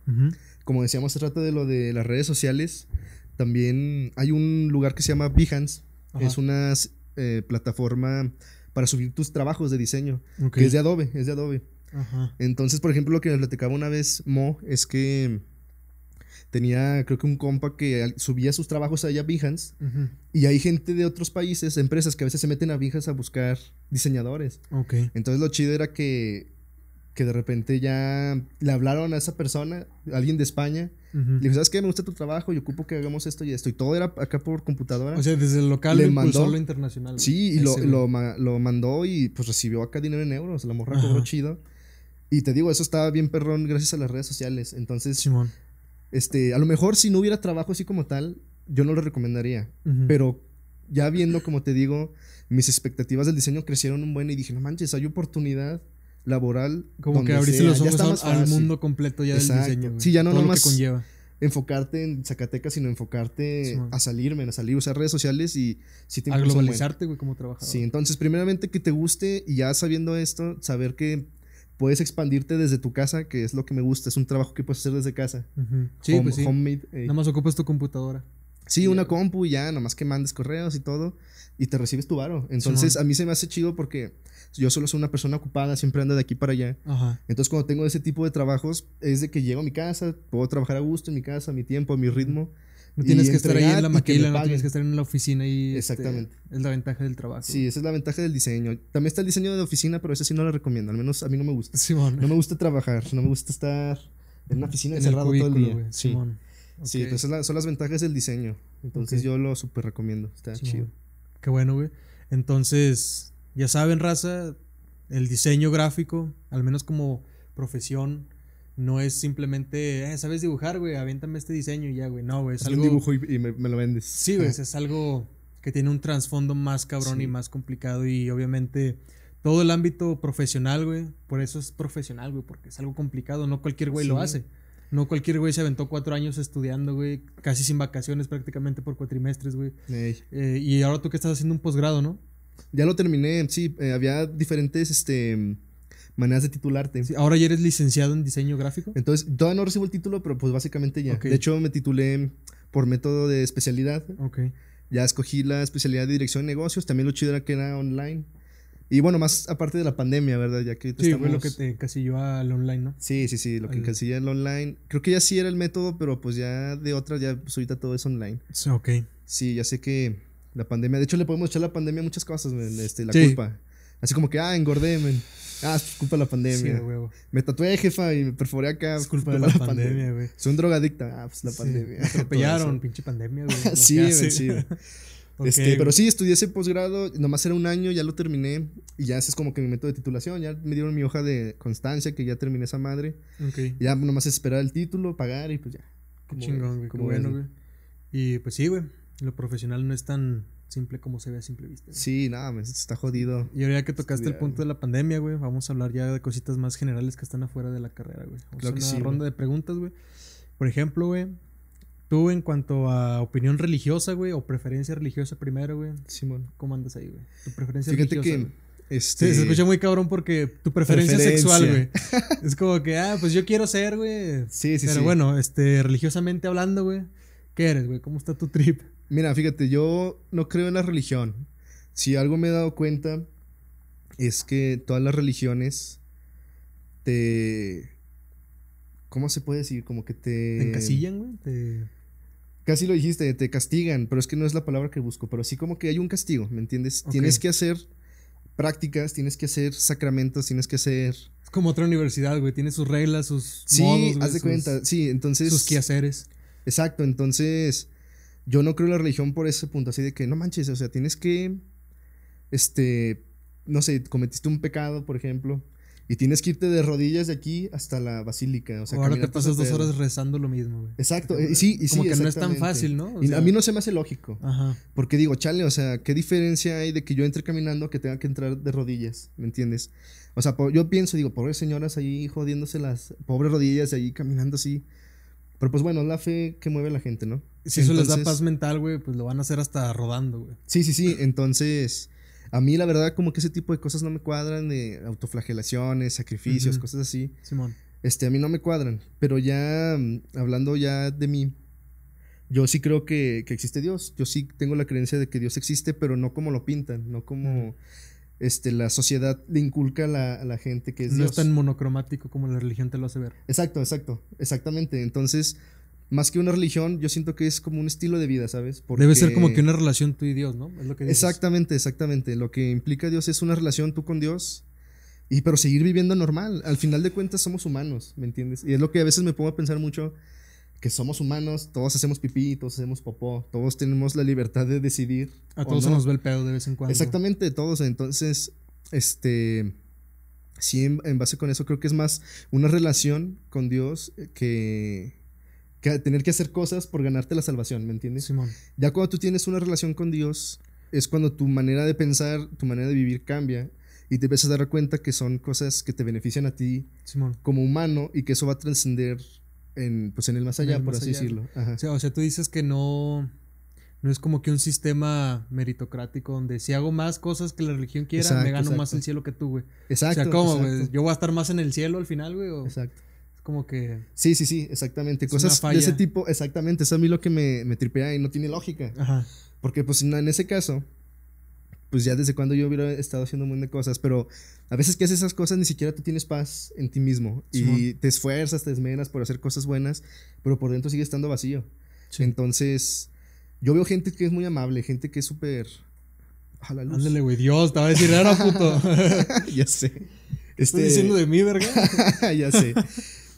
como decíamos, se trata de lo de las redes sociales. También hay un lugar que se llama Behance. Es una eh, plataforma para subir tus trabajos de diseño. Que es de Adobe, es de Adobe. Ajá. Entonces, por ejemplo, lo que nos platicaba una vez Mo es que tenía, creo que un compa que subía sus trabajos allá a Behance. Y hay gente de otros países, empresas que a veces se meten a Behance a buscar diseñadores. Ok. Entonces lo chido era que, que de repente ya le hablaron a esa persona, alguien de España. Le dijo, ¿sabes qué? Me gusta tu trabajo y ocupo que hagamos esto y esto. Y todo era acá por computadora. O sea, desde el local le mandó lo internacional. Sí, y lo, lo, lo, mandó y pues recibió acá dinero en euros. La morra cobró chido. Y te digo, eso estaba bien perrón gracias a las redes sociales. Entonces, Simón. Este, a lo mejor si no hubiera trabajo así como tal, yo no lo recomendaría. Pero ya viendo, como te digo, mis expectativas del diseño crecieron un buen y dije, no manches, hay oportunidad laboral. Como que abriste los ojos al mundo completo ya del diseño. Sí, ya no nomás conlleva. enfocarte en Zacatecas, sino enfocarte a salirme, a salir, usar redes sociales y si te A globalizarte, güey, como trabajador. Sí, entonces, primeramente que te guste y ya sabiendo esto, saber que puedes expandirte desde tu casa, que es lo que me gusta. Es un trabajo que puedes hacer desde casa. Sí, pues sí. Homemade. Nada más ocupas tu computadora. Sí, una compu y ya, nada más que mandes correos y todo. Y te recibes tu varo. Entonces, a mí se me hace chido porque yo solo soy una persona ocupada, siempre ando de aquí para allá. Ajá. Entonces, cuando tengo ese tipo de trabajos, es de que llego a mi casa, puedo trabajar a gusto en mi casa, a mi tiempo, a mi ritmo. No tienes que estar ahí en la maquila, no tienes que estar en la oficina y este, Exactamente. es la ventaja del trabajo. Sí, esa es la ventaja del diseño. También está el diseño de oficina, pero ese sí no lo recomiendo. Al menos a mí no me gusta. Simón. No me gusta trabajar, no me gusta estar en una oficina encerrado todo el día. Sí. Simón. Sí, entonces son las ventajas del diseño. Entonces yo lo súper recomiendo. Está chido. Qué bueno, güey. Entonces, ya saben, raza, el diseño gráfico, al menos como profesión, no es simplemente, eh, ¿sabes dibujar, güey? Avéntame este diseño y ya, güey. No, güey. Es algo. un dibujo y, me, lo vendes. Sí, güey. es algo que tiene un trasfondo más cabrón y más complicado. Y obviamente todo el ámbito profesional, güey. Por eso es profesional, güey. Porque es algo complicado. No cualquier güey lo hace. No cualquier güey se aventó cuatro años estudiando, güey. Casi sin vacaciones prácticamente por cuatrimestres, güey. Eh, y ahora tú que estás haciendo un posgrado, ¿no? Ya lo terminé, sí. Eh, había diferentes, este maneras de titularte. ahora ya eres licenciado en diseño gráfico. Entonces, todavía no recibo el título, pero pues básicamente ya. De hecho, me titulé por método de especialidad. Ok. Ya escogí la especialidad de dirección de negocios. También lo chido era que era online. Y bueno, más aparte de la pandemia, ¿verdad? Ya que sí, estamos... fue lo que te encasilló al online, ¿no? Sí, sí, sí, lo que encasilló al online. Creo que ya sí era el método, pero pues ya de otras, ya pues ahorita todo es online. Sí, ok. Sí, ya sé que la pandemia, de hecho le podemos echar la pandemia a muchas cosas, este, la culpa. Así como que, ah, engordé, men. Ah, es culpa de la pandemia. Sí, huevo. Me tatué, jefa, y me perforé acá. Es culpa, de la, pandemia, güey. Soy un drogadicta. Ah, pues la pandemia. Me [laughs] atropellaron, pinche pandemia, güey. [laughs] sí, sí. [laughs] Este, pero sí, estudié ese posgrado, nomás era un año, ya lo terminé y ya ese es como que mi método de titulación, ya me dieron mi hoja de constancia que ya terminé esa madre. Okay. Ya nomás esperar el título, pagar y pues ya. Qué chingón, güey. Como bueno, güey. Y pues sí, güey, lo profesional no es tan simple como se ve a simple vista. Sí, nada, me está jodido. Y ahora que tocaste el punto de la pandemia, güey, vamos a hablar ya de cositas más generales que están afuera de la carrera, güey. Vamos a una ronda de preguntas, güey. Por ejemplo, güey, tú en cuanto a opinión religiosa, güey, o preferencia religiosa primero, güey. Simón. ¿Cómo andas ahí, güey? Tu preferencia Fíjate religiosa. que este... Sí, se escucha muy cabrón porque tu preferencia, sexual, güey. [laughs] es como que, ah, pues yo quiero ser, güey. Sí, sí, Pero bueno, este, religiosamente hablando, güey, ¿qué eres, güey? ¿Cómo está tu trip? Mira, fíjate, yo no creo en la religión. Si algo me he dado cuenta es que todas las religiones te... ¿Cómo se puede decir? Como que te... Te encasillan, güey. Te... Casi lo dijiste, te castigan, pero es que no es la palabra que busco, pero sí como que hay un castigo, ¿me entiendes? Tienes que hacer prácticas, tienes que hacer sacramentos, tienes que hacer... Es como otra universidad, güey, tiene sus reglas, sus... Sí, haz de cuenta, sí, entonces... Sus quehaceres. Exacto, entonces yo no creo en la religión por ese punto, así de que no manches, o sea, tienes que, este, no sé, cometiste un pecado, por ejemplo, Y tienes que irte de rodillas de aquí hasta la basílica. O sea, ahora te pasas dos horas rezando lo mismo, güey. Exacto. Y sí, y Como sí, que no es tan fácil, ¿no? y a mí no se me hace lógico. Ajá. Porque digo, chale, o sea, ¿qué diferencia hay de que yo entre caminando que tenga que entrar de rodillas? ¿Me entiendes? O sea, yo pienso, digo, pobres señoras ahí jodiéndose las pobres rodillas ahí caminando así. Pero pues bueno, la fe que mueve a la gente, ¿no? Si eso les da paz mental, güey, pues lo van a hacer hasta rodando, güey. Sí, sí, sí. Entonces, a mí la verdad como que ese tipo de cosas no me cuadran, de autoflagelaciones, sacrificios, cosas así. Simón. Este, a mí no me cuadran, pero ya mm, hablando ya de mí, yo sí creo que, existe Dios. Yo sí tengo la creencia de que Dios existe, pero no como lo pintan, no como este, la sociedad le inculca a la, a la gente que es no Dios. es tan monocromático como la religión te lo hace ver. Exacto, exacto, exactamente. Entonces, más que una religión, yo siento que es como un estilo de vida, ¿sabes? Debe ser como que una relación tú y Dios, ¿no? Es lo que exactamente, exactamente. Lo que implica Dios es una relación tú con Dios. Y pero seguir viviendo normal. Al final de cuentas somos humanos, ¿me entiendes? Y es lo que a veces me pongo a pensar mucho, que somos humanos, todos hacemos pipí, todos hacemos popó, todos tenemos la libertad de decidir. A todos se nos ve el pedo de vez en cuando. Exactamente, todos. Entonces, este, sí, en base con eso creo que es más una relación con Dios que que tener que hacer cosas por ganarte la salvación, ¿me entiendes? Simón. Ya cuando tú tienes una relación con Dios, es cuando tu manera de pensar, tu manera de vivir cambia y te empiezas a dar cuenta que son cosas que te benefician a ti como humano y que eso va a trascender en, pues en el más allá, por así decirlo. O, sea, tú dices que no, no es como que un sistema meritocrático donde si hago más cosas que la religión quiera, me gano más el cielo que tú, güey. Exacto. O sea, ¿cómo, güey? Yo voy a estar más en el cielo al final, güey. Exacto como que... Sí, sí, sí, exactamente. Cosas de ese tipo, exactamente. Es a mí lo que me, me tripea y no tiene lógica. Ajá. Porque pues en ese caso, pues ya desde cuando yo hubiera estado haciendo un montón de cosas, pero a veces que haces esas cosas ni siquiera tú tienes paz en ti mismo y te esfuerzas, te esmeras por hacer cosas buenas, pero por dentro sigue estando vacío. Entonces, yo veo gente que es muy amable, gente que es súper... Ándale, güey, Dios, te va a decir, era puto. [laughs] ya sé. Estoy diciendo de mí, verga. [laughs] ya sé.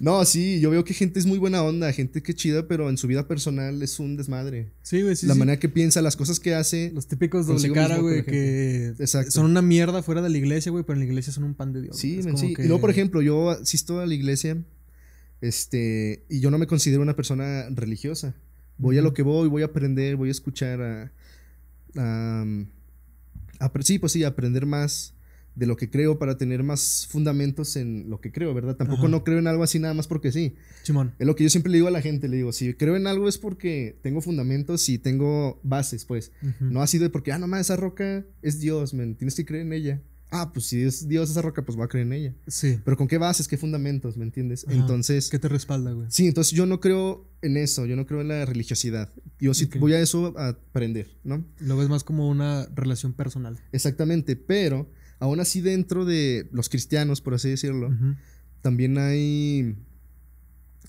No, sí, yo veo que gente es muy buena onda, gente que chida, pero en su vida personal es un desmadre. Sí, güey, sí. La manera que piensa, las cosas que hace. Los típicos doble cara, güey, que son una mierda fuera de la iglesia, güey, pero en la iglesia son un pan de Dios. Sí, sí. Y luego, por ejemplo, yo asisto a la iglesia, este, y yo no me considero una persona religiosa. Voy a lo que voy, voy a aprender, voy a escuchar a, a, a sí, pues sí, a aprender más de lo que creo para tener más fundamentos en lo que creo, ¿verdad? Tampoco no creo en algo así nada más porque sí. Simón. Es lo que yo siempre le digo a la gente, le digo, si creo en algo es porque tengo fundamentos y tengo bases, pues. No así de porque, ah, no esa roca es Dios, men, tienes que creer en ella. Ah, pues si es Dios esa roca, pues voy a creer en ella. Sí. Pero con qué bases, qué fundamentos, ¿me entiendes? Entonces. ¿Qué te respalda, güey? Sí, entonces yo no creo en eso, yo no creo en la religiosidad. Yo sí voy a eso a aprender, ¿no? Lo ves más como una relación personal. Exactamente, pero aún así dentro de los cristianos, por así decirlo, también hay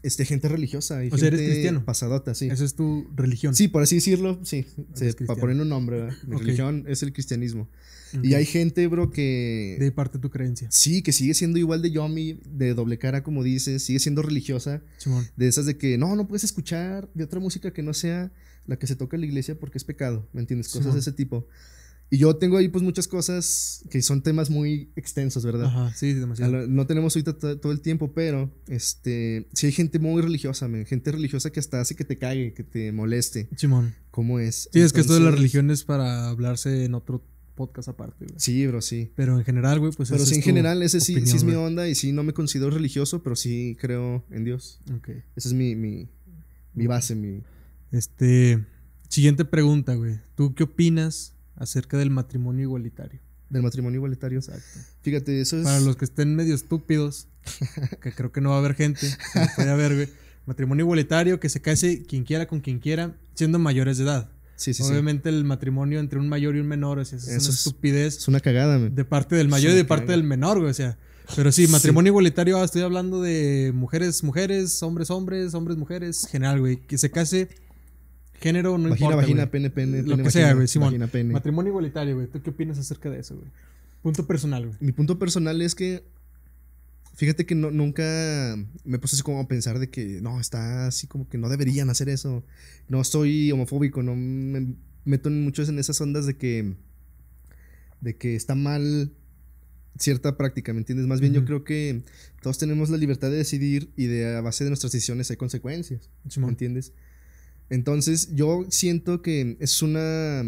este, gente religiosa. Y o sea, eres cristiano. Pasadota, sí. Esa es tu religión. Sí, por así decirlo, sí. para poner un nombre, mi religión es el cristianismo. Y hay gente, bro, que... De parte de tu creencia. Sí, que sigue siendo igual de yomi, de doble cara, como dices, sigue siendo religiosa. De esas de que, no, no puedes escuchar de otra música que no sea la que se toca en la iglesia porque es pecado, ¿me entiendes? Cosas de ese tipo. Y yo tengo ahí pues muchas cosas que son temas muy extensos, ¿verdad? Ajá, sí, demasiado. No tenemos ahorita todo el tiempo, pero este, sí hay gente muy religiosa, gente religiosa que hasta hace que te cague, que te moleste. Simón. ¿Cómo es? Sí, es que esto de la religión es para hablarse en otro podcast aparte, güey. Sí, bro, sí. Pero en general, güey, pues Pero sí, en general, ese sí, sí es mi onda y sí no me considero religioso, pero sí creo en Dios. Ok. Esa es mi, mi, mi base, mi... Este... Siguiente pregunta, güey. ¿Tú qué opinas acerca del matrimonio igualitario. Del matrimonio igualitario. Exacto. Fíjate, eso es. Para los que estén medio estúpidos, [laughs] que creo que no va a haber gente, puede haber, güey. Matrimonio igualitario, que se case quien quiera con quien quiera, siendo mayores de edad. Sí, sí, Obviamente el matrimonio entre un mayor y un menor, o sea, es una estupidez. Es una cagada, güey. De parte del mayor y de parte del menor, güey. O sea, pero sí, matrimonio igualitario, estoy hablando de mujeres, mujeres, hombres, hombres, hombres, mujeres, general, güey. Que se case Género no importa. Vagina, pene, pene, Lo que sea, güey, Simón. Matrimonio igualitario, güey. ¿Tú qué opinas acerca de eso, güey? Punto personal, güey. Mi punto personal es que. Fíjate que no, nunca me puse así como a pensar de que no, está así como que no deberían hacer eso. No soy homofóbico, no me meto muchos en esas ondas de que. de que está mal cierta práctica, ¿me entiendes? Más bien yo creo que todos tenemos la libertad de decidir y de a base de nuestras decisiones hay consecuencias, ¿me entiendes? Entonces yo siento que es una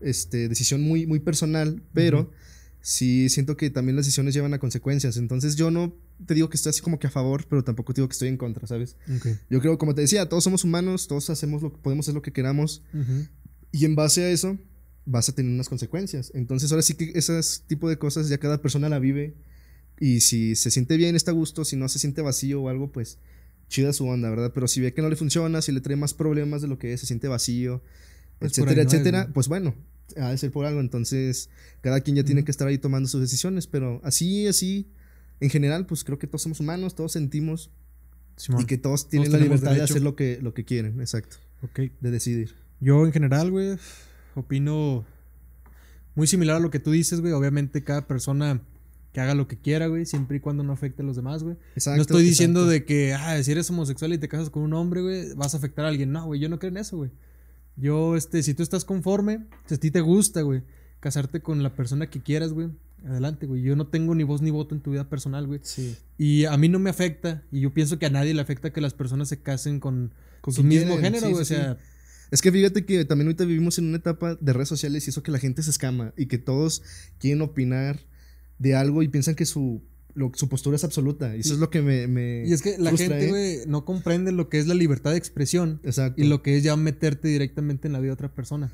este, decisión muy, muy personal, pero sí siento que también las decisiones llevan a consecuencias. Entonces yo no te digo que estoy así como que a favor, pero tampoco te digo que estoy en contra, ¿sabes? Yo creo, como te decía, todos somos humanos, todos hacemos lo que podemos hacer lo que queramos. Y en base a eso, vas a tener unas consecuencias. Entonces ahora sí que ese tipo de cosas ya cada persona la vive. Y si se siente bien, está a gusto, si no se siente vacío o algo, pues chida su onda, ¿verdad? Pero si ve que no le funciona, si le trae más problemas de lo que es, se siente vacío, pues etcétera, etcétera, pues bueno, ha de ser por algo. Entonces, cada quien ya tiene que estar ahí tomando sus decisiones. Pero así, así, en general, pues creo que todos somos humanos, todos sentimos. Y que todos tienen la libertad de hacer lo que, lo que quieren, exacto. Ok. De decidir. Yo, en general, güey, opino muy similar a lo que tú dices, güey. Obviamente, cada persona que haga lo que quiera, güey, siempre y cuando no afecte a los demás, güey. Exacto, no estoy diciendo de que, ah, si eres homosexual y te casas con un hombre, güey, vas a afectar a alguien. No, güey, yo no creo en eso, güey. Yo, este, si tú estás conforme, si a ti te gusta, güey, casarte con la persona que quieras, güey, adelante, güey. Yo no tengo ni voz ni voto en tu vida personal, güey. Sí. Y a mí no me afecta, y yo pienso que a nadie le afecta que las personas se casen con, con su mismo género, güey. o sea. Es que fíjate que también ahorita vivimos en una etapa de redes sociales y eso que la gente se escama y que todos quieren opinar de algo y piensan que su su postura es absoluta. Y eso es lo que me. y es que la gente, ¿eh? güey, no comprende lo que es la libertad de expresión. Exacto. Y lo que es ya meterte directamente en la vida de otra persona.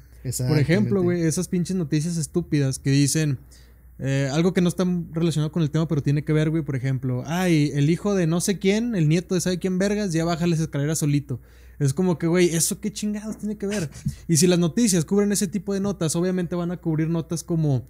Por ejemplo, güey, esas pinches noticias estúpidas que dicen. Eh, algo que no está relacionado con el tema, pero tiene que ver, güey. Por ejemplo, ay, el hijo de no sé quién, el nieto de sabe quién vergas, ya baja las escaleras solito. Es como que, güey, ¿eso qué chingados tiene que ver? Y si las noticias cubren ese tipo de notas, obviamente van a cubrir notas como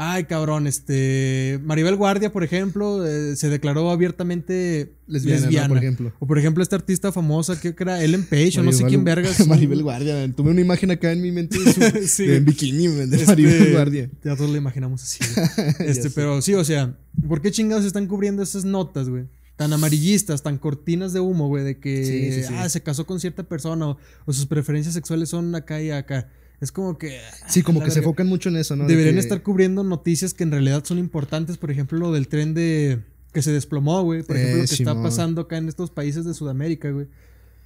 Ay, cabrón, este. Maribel Guardia, por ejemplo, eh, se declaró abiertamente lesbiana. por ejemplo. O por ejemplo, esta artista famosa que era Ellen Page, o no sé quién vergas. [laughs] Maribel Guardia, tuve una imagen acá en mi mente de, [laughs] en bikini, de este, Maribel Guardia. Ya todos la imaginamos así. [laughs] este, pero sí, o sea, ¿por qué chingados están cubriendo esas notas, güey? Tan amarillistas, tan cortinas de humo, güey, de que ah, se casó con cierta persona o sus preferencias sexuales son acá y acá. Es como que. Sí, como que se enfocan mucho en eso, ¿no? Deberían estar cubriendo noticias que en realidad son importantes. Por ejemplo, lo del tren de. que se desplomó, güey. Por ejemplo, lo que está pasando acá en estos países de Sudamérica, güey.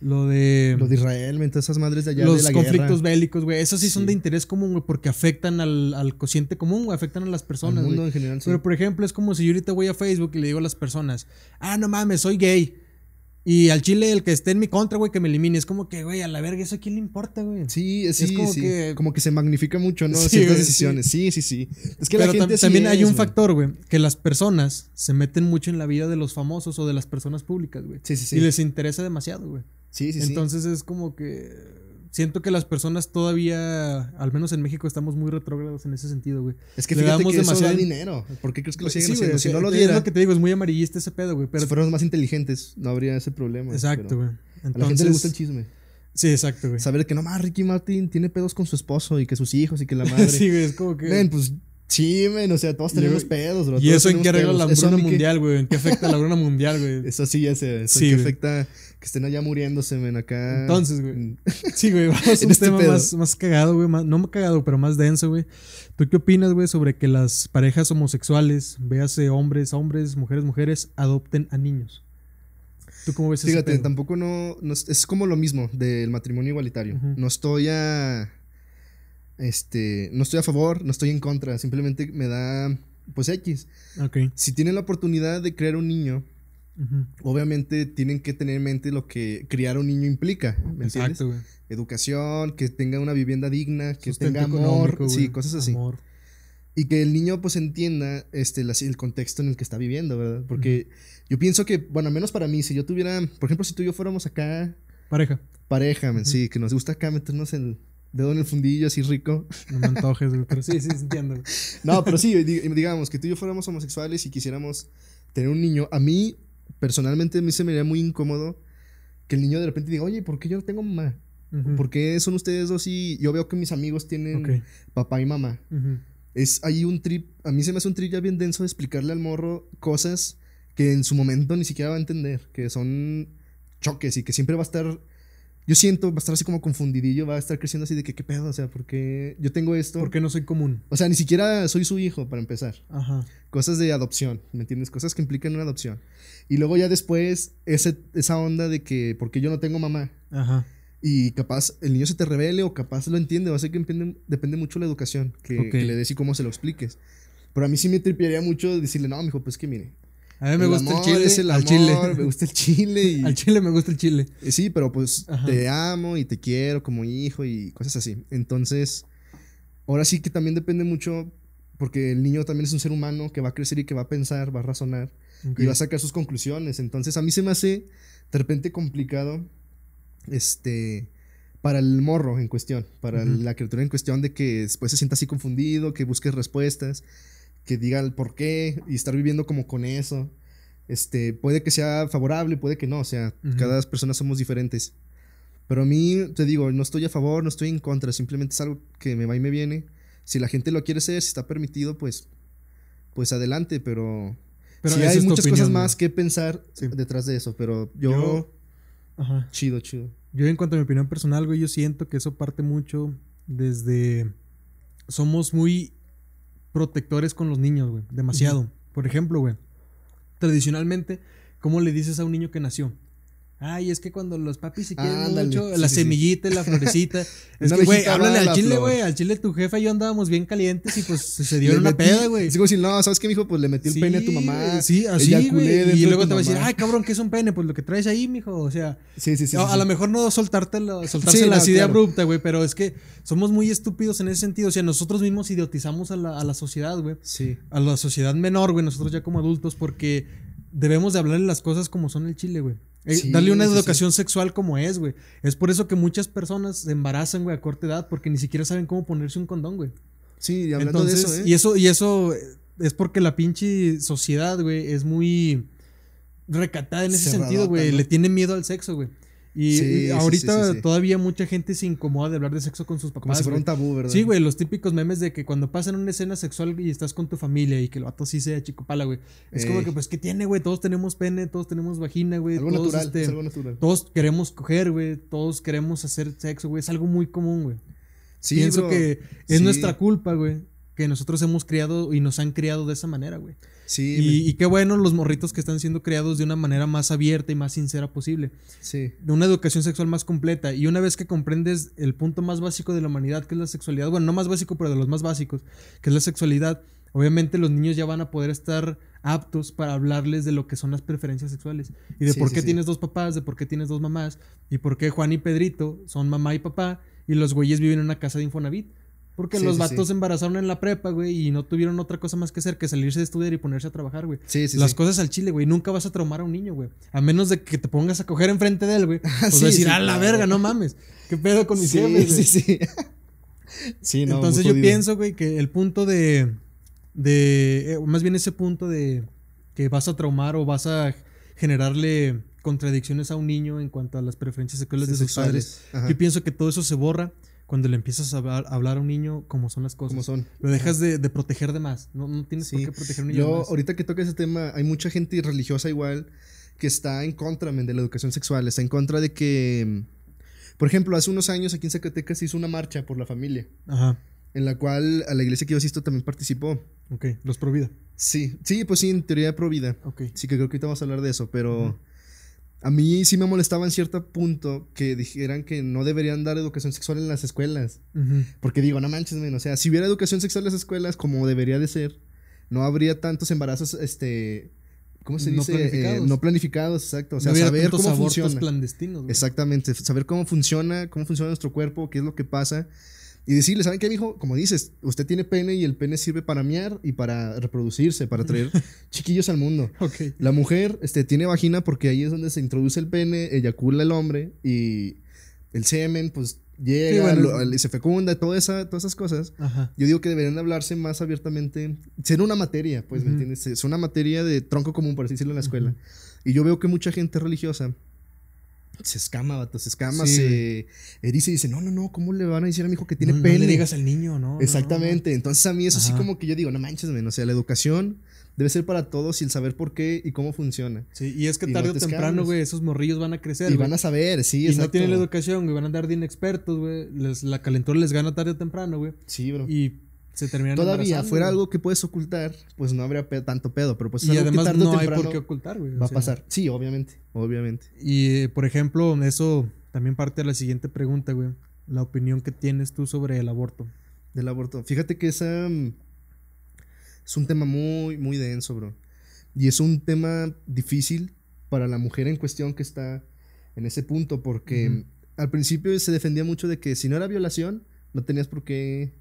Lo de. Lo de Israel, todas esas madres de allá. Los conflictos bélicos, güey. Esos sí, son de interés común, güey, porque afectan al, al cociente común, güey. Afectan a las personas. Al mundo en general, sí. Pero, por ejemplo, es como si yo ahorita voy a Facebook y le digo a las personas: Ah, no mames, soy gay. Y al chile, el que esté en mi contra, güey, que me elimine. Es como que, güey, a la verga, ¿eso a quién le importa, güey? Sí, sí, es como Que... Como que se magnifica mucho, ¿no? Ciertas decisiones. Sí. sí, sí, Es que Pero la gente también hay un factor, güey, que las personas se meten mucho en la vida de los famosos o de las personas públicas, güey. Sí, sí, sí. Y les interesa demasiado, güey. Sí, sí, sí. Entonces es como que siento que las personas todavía, al menos en México, estamos muy retrógrados en ese sentido, güey. Es que fíjate que demasiado... eso da dinero. ¿Por qué crees que lo siguen haciendo? si no lo diera... Es lo que te digo, es muy amarillista ese pedo, güey. Pero... Si fuéramos más inteligentes, no habría ese problema. Exacto, güey. A la gente le gusta el chisme. Sí, exacto, güey. Saber que no más Ricky Martin tiene pedos con su esposo y que sus hijos y que la madre. [laughs] sí, güey, es como que. Ven, pues Sí, men, o sea, todos tenemos pedos, bro. ¿Y eso en qué arregla la hambruna mundial, güey? ¿En qué [laughs] afecta la hambruna mundial, güey? Eso sí, ya sé. Eso sí, en qué afecta que estén allá muriéndose, men, acá. Entonces, güey. Sí, güey, [laughs] vamos a un este tema más, más cagado, güey. no más cagado, pero más denso, güey. ¿Tú qué opinas, güey, sobre que las parejas homosexuales, véase hombres, hombres, mujeres, mujeres, adopten a niños? ¿Tú cómo ves Fíjate, tampoco no, no, Es como lo mismo del matrimonio igualitario. No estoy a este, no estoy a favor, no estoy en contra, simplemente me da, pues X. Si tienen la oportunidad de crear un niño, obviamente tienen que tener en mente lo que criar un niño implica, ¿me Exacto, Educación, que tenga una vivienda digna, que tenga amor, sí, cosas así. Y que el niño pues entienda este, el contexto en el que está viviendo, ¿verdad? Porque yo pienso que, bueno, al menos para mí, si yo tuviera, por ejemplo, si tú y yo fuéramos acá... Pareja. Pareja, sí, que nos gusta acá meternos en dedo en el fundillo así rico. No me antojes, pero sí, sí, entiendo. [laughs] no, pero sí, digamos que tú y yo fuéramos homosexuales y quisiéramos tener un niño. A mí, personalmente, a mí se me haría muy incómodo que el niño de repente diga, oye, ¿por qué yo no tengo mamá? ¿Por qué son ustedes dos y yo veo que mis amigos tienen papá y mamá? Es ahí un trip, a mí se me hace un trip ya bien denso de explicarle al morro cosas que en su momento ni siquiera va a entender, que son choques y que siempre va a estar yo siento, va a estar así como confundidillo, va a estar creciendo así de que, ¿qué pedo? O sea, porque yo tengo esto. ¿Por qué no soy común? O sea, ni siquiera soy su hijo, para empezar. Ajá. Cosas de adopción, ¿me entiendes? Cosas que implican una adopción. Y luego ya después, ese, esa onda de que, porque yo no tengo mamá. Ajá. Y capaz el niño se te revele o capaz lo entiende. O sea, que depende, depende mucho la educación que, que, le des y cómo se lo expliques. Pero a mí sí me tripearía mucho decirle, no, mijo, pues que mire a mí me gusta el chile. Es [laughs] el al chile. Me gusta el chile. Y... al chile me gusta el chile. Sí, pero pues te amo y te quiero como hijo y cosas así. Entonces, ahora sí que también depende mucho, porque el niño también es un ser humano que va a crecer y que va a pensar, va a razonar y va a sacar sus conclusiones. Entonces, a mí se me hace de repente complicado, este, para el morro en cuestión, para la criatura en cuestión de que después se sienta así confundido, que busque respuestas que diga el por qué y estar viviendo como con eso. Este, puede que sea favorable, puede que no, o sea, cada persona somos diferentes. Pero a mí, te digo, no estoy a favor, no estoy en contra, simplemente es algo que me va y me viene. Si la gente lo quiere hacer, si está permitido, pues, pues adelante, pero, pero sí hay muchas cosas más que pensar detrás de eso, pero yo, Ajá. chido, chido. Yo en cuanto a mi opinión personal, güey, yo siento que eso parte mucho desde... Somos muy protectores con los niños, güey. Demasiado. Por ejemplo, güey. Tradicionalmente, ¿cómo le dices a un niño que nació? Ay, es que cuando los papis se quieren mucho, la semillita, la [laughs] florecita. es que, güey, háblale al chile, güey. Al chile tu jefa y yo andábamos bien calientes y pues se dio una peda, güey. Digo, si no, ¿sabes qué, mijo? Pues le metí el pene a tu mamá. Sí, así, güey. Y luego te va a decir, ay, cabrón, ¿qué es un pene? Pues lo que traes ahí, mijo. O sea, sí, sí, sí, a, lo mejor no soltártelo, soltársela así de abrupta, güey, pero es que somos muy estúpidos en ese sentido. O sea, nosotros mismos idiotizamos a la, a la sociedad, güey. Sí. A la sociedad menor, güey, nosotros ya como adultos, porque debemos de hablarle las cosas como son el chile, güey. Eh, darle una educación sexual como es, güey. Es por eso que muchas personas se embarazan, güey, a corta edad, porque ni siquiera saben cómo ponerse un condón, güey. Sí, y hablando de eso, ¿eh? Y eso, y eso es porque la pinche sociedad, güey, es muy recatada en ese sentido, güey. Le tiene miedo al sexo, güey. Y, ahorita todavía mucha gente se incomoda de hablar de sexo con sus papás. Como si fuera un tabú, ¿verdad? Sí, güey, los típicos memes de que cuando pasan una escena sexual y estás con tu familia y que el vato sí sea chico pala, güey. Es como que, pues, ¿qué tiene, güey? Todos tenemos pene, todos tenemos vagina, güey. Algo todos, natural, este, algo natural. Todos queremos coger, güey. Todos queremos hacer sexo, güey. Es algo muy común, güey. Sí, Pienso que es nuestra culpa, güey. Que nosotros hemos criado y nos han criado de esa manera, güey. Sí. Y, qué bueno los morritos que están siendo creados de una manera más abierta y más sincera posible. Sí. De una educación sexual más completa. Y una vez que comprendes el punto más básico de la humanidad, que es la sexualidad, bueno, no más básico, pero de los más básicos, que es la sexualidad, obviamente los niños ya van a poder estar aptos para hablarles de lo que son las preferencias sexuales. Y de por qué tienes dos papás, de por qué tienes dos mamás, y por qué Juan y Pedrito son mamá y papá, y los güeyes viven en una casa de Infonavit. Porque los vatos se embarazaron en la prepa, güey, y no tuvieron otra cosa más que hacer que salirse de estudiar y ponerse a trabajar, güey. Sí, sí, Las cosas al chile, güey. Nunca vas a traumar a un niño, güey. A menos de que te pongas a coger enfrente de él, güey. [laughs] Pues decir, a la verga, no mames. ¿Qué pedo con mis Sí, sí, sí. [laughs] sí, no. Entonces yo pienso, güey, que el punto de. de. Eh, más bien ese punto de que vas a traumar o vas a generarle contradicciones a un niño en cuanto a las preferencias sexuales de sus padres. Yo pienso que todo eso se borra cuando le empiezas a hablar, a un niño como son las cosas. Como son. Lo dejas de, proteger de más. No, no tienes por qué proteger a un niño. Yo, ahorita que toca ese tema, hay mucha gente religiosa igual que está en contra de la educación sexual. Está en contra de que. Por ejemplo, hace unos años aquí en Zacatecas se hizo una marcha por la familia. Ajá. En la cual a la iglesia que yo asisto también participó. Ok, los Provida. Sí, sí, pues sí, en teoría Provida. Ok. Sí, que creo que ahorita vamos a hablar de eso, pero. A mí sí me molestaba en cierto punto que dijeran que no deberían dar educación sexual en las escuelas. Porque digo, no manches, o sea, si hubiera educación sexual en las escuelas como debería de ser, no habría tantos embarazos, este, ¿cómo se dice? No planificados. no planificados, exacto. O sea, saber cómo funciona. clandestinos. Exactamente, saber cómo funciona, cómo funciona nuestro cuerpo, qué es lo que pasa. Y decirle, ¿saben qué, mijo? Como dices, usted tiene pene y el pene sirve para mear y para reproducirse, para traer [laughs] chiquillos al mundo. Okay. La mujer este, tiene vagina porque ahí es donde se introduce el pene, eyacula el hombre y el semen, pues llega, y se fecunda, toda esa, todas esas cosas. Yo digo que deberían hablarse más abiertamente, ser una materia, pues, ¿me entiendes? Es una materia de tronco común, por así decirlo, en la escuela. Y yo veo que mucha gente religiosa se escama, vato, se escama, se eriza y dice, no, no, no, ¿cómo le van a decir a mi hijo que tiene pene? No le digas al niño, ¿no? Exactamente, entonces a mí eso sí como que yo digo, no manches, o sea, la educación debe ser para todos y el saber por qué y cómo funciona. Sí, y es que tarde o temprano, güey, esos morrillos van a crecer. Y van a saber, sí, Y no tienen la educación, güey, van a andar de inexpertos, güey. la calentura les gana tarde o temprano, güey. Sí, bro. Y se terminan Todavía fuera algo que puedes ocultar, pues no habría tanto pedo, pero pues y además no hay por qué ocultar, güey. Va a pasar. Sí, obviamente, obviamente. Y, por ejemplo, eso también parte de la siguiente pregunta, güey. La opinión que tienes tú sobre el aborto. Del aborto. Fíjate que esa mm, es un tema muy, muy denso, bro. Y es un tema difícil para la mujer en cuestión que está en ese punto, porque al principio se defendía mucho de que si no era violación, no tenías por qué...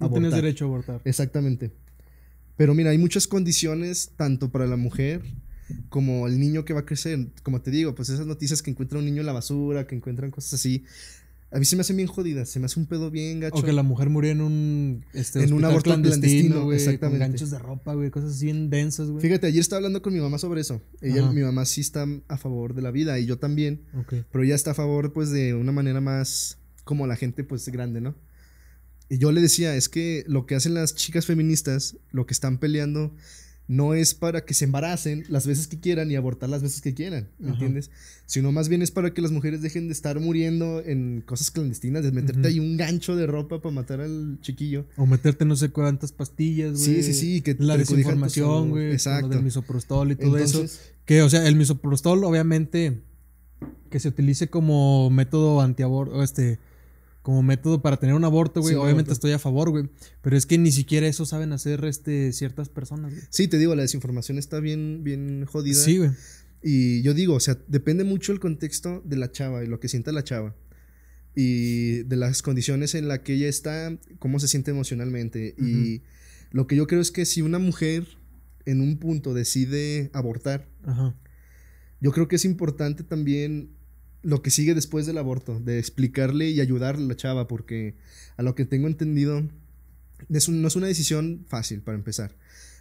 No tenías derecho a abortar. Exactamente. Pero mira, hay muchas condiciones, tanto para la mujer como el niño que va a crecer. Como te digo, pues esas noticias que encuentra un niño en la basura, que encuentran cosas así, a mí se me hace bien jodida, se me hace un pedo bien gacho. O que la mujer murió en un este, en un aborto clandestino, güey, exactamente. Con ganchos de ropa, güey, cosas bien densas, güey. Fíjate, ayer estaba hablando con mi mamá sobre eso. Ella, mi mamá sí está a favor de la vida y yo también. Pero ella está a favor, pues, de una manera más como la gente, pues, grande, ¿no? Y yo le decía, es que lo que hacen las chicas feministas, lo que están peleando no es para que se embaracen las veces que quieran y abortar las veces que quieran, ¿me entiendes? Sino más bien es para que las mujeres dejen de estar muriendo en cosas clandestinas, de meterte ahí un gancho de ropa para matar al chiquillo. O meterte no sé cuántas pastillas, güey. Sí, sí, sí. Que la desinformación, güey. Exacto. Lo del misoprostol y todo eso. Que, o sea, el misoprostol obviamente que se utilice como método antiaborto, este como método para tener un aborto, güey. Obviamente estoy a favor, güey. Pero es que ni siquiera eso saben hacer este, ciertas personas, güey. Sí, te digo, la desinformación está bien, bien jodida. Sí, güey. Y yo digo, o sea, depende mucho el contexto de la chava y lo que sienta la chava. Y de las condiciones en las que ella está, cómo se siente emocionalmente. Y lo que yo creo es que si una mujer en un punto decide abortar, yo creo que es importante también lo que sigue después del aborto, de explicarle y ayudarle a la chava, porque a lo que tengo entendido, no es una decisión fácil para empezar.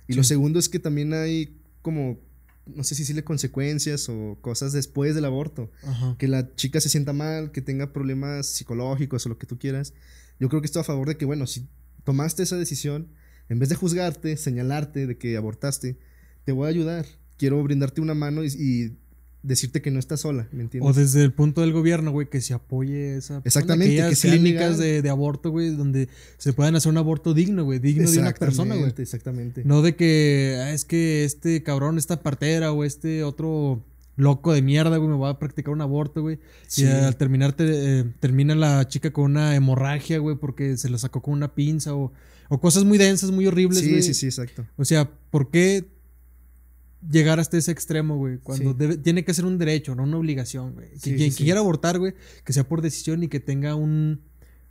Y lo segundo es que también hay como, no sé si decirle consecuencias o cosas después del aborto. Que la chica se sienta mal, que tenga problemas psicológicos o lo que tú quieras. Yo creo que estoy a favor de que, bueno, si tomaste esa decisión, en vez de juzgarte, señalarte de que abortaste, te voy a ayudar. Quiero brindarte una mano y decirte que no estás sola, ¿me entiendes? O desde el punto del gobierno, güey, que se apoye esa... Exactamente. Que clínicas de, de, aborto, güey, donde se puedan hacer un aborto digno, güey, digno de una persona, güey. Exactamente. No de que, ah, es que este cabrón, esta partera o este otro loco de mierda, güey, me va a practicar un aborto, güey. Y al terminar, eh, termina la chica con una hemorragia, güey, porque se la sacó con una pinza o, o cosas muy densas, muy horribles, güey. Sí, sí, sí, exacto. O sea, ¿por qué llegar hasta ese extremo, güey. Cuando tiene que ser un derecho, no una obligación, güey. Que quien quiera abortar, güey, que sea por decisión y que tenga un,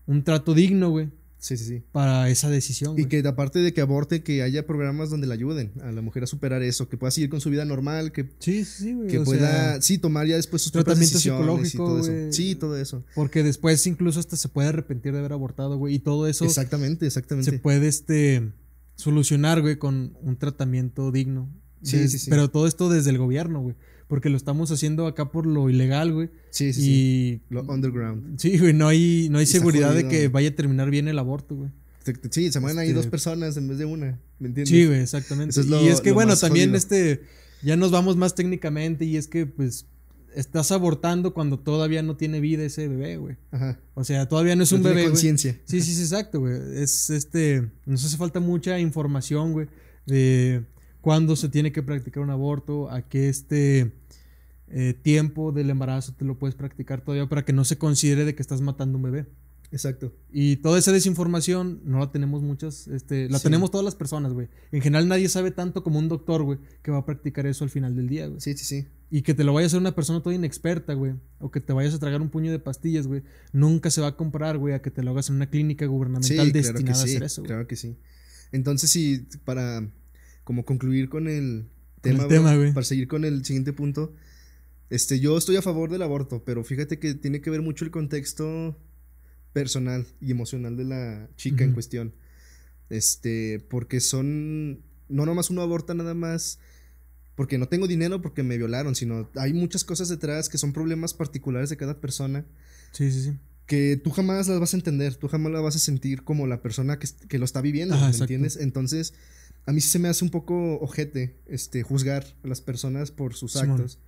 un trato digno, güey. Sí, sí, sí. Para esa decisión. Y que aparte de que aborte, que haya programas donde le ayuden a la mujer a superar eso, que pueda seguir con su vida normal, que, sí, sí, güey. que pueda, sí, tomar ya después sus tratamiento psicológico, todo eso. Sí, todo eso. Porque después incluso hasta se puede arrepentir de haber abortado, güey. Y todo eso. Exactamente, exactamente. Se puede, este, solucionar, güey, con un tratamiento digno. Sí, sí, sí. Pero todo esto desde el gobierno, güey. Porque lo estamos haciendo acá por lo ilegal, güey. Sí, sí, sí. Lo underground. Sí, güey, no hay, no hay seguridad de que vaya a terminar bien el aborto, güey. Sí, se mueren ahí dos este personas en vez de una, ¿me entiendes? Sí, güey, exactamente. y es que, bueno, también este, ya nos vamos más técnicamente y es que, pues, estás abortando cuando todavía no tiene vida ese bebé, güey. Ajá. O sea, todavía no es un bebé, conciencia. Sí, sí, sí, exacto, güey. Es, este, nos hace falta mucha información, güey, de cuándo se tiene que practicar un aborto, a qué este eh, tiempo del embarazo te lo puedes practicar todavía para que no se considere de que estás matando un bebé. Exacto. Y toda esa desinformación no la tenemos muchas, este, la tenemos todas las personas, güey. En general nadie sabe tanto como un doctor, güey, que va a practicar eso al final del día, güey. Sí, sí, sí. Y que te lo vaya a hacer una persona toda inexperta, güey. O que te vayas a tragar un puño de pastillas, güey. Nunca se va a comprar, güey, a que te lo hagas en una clínica gubernamental destinada a hacer eso. Claro que sí. Entonces, sí, para como concluir con el tema, para seguir con el siguiente punto, este, yo estoy a favor del aborto, pero fíjate que tiene que ver mucho el contexto personal y emocional de la chica en cuestión. Este, porque son, no nomás uno aborta nada más porque no tengo dinero, porque me violaron, sino hay muchas cosas detrás que son problemas particulares de cada persona. Sí, sí, sí. Que tú jamás las vas a entender, tú jamás las vas a sentir como la persona que, que lo está viviendo, ¿me entiendes? Entonces, a mí sí se me hace un poco ojete este, juzgar a las personas por sus actos.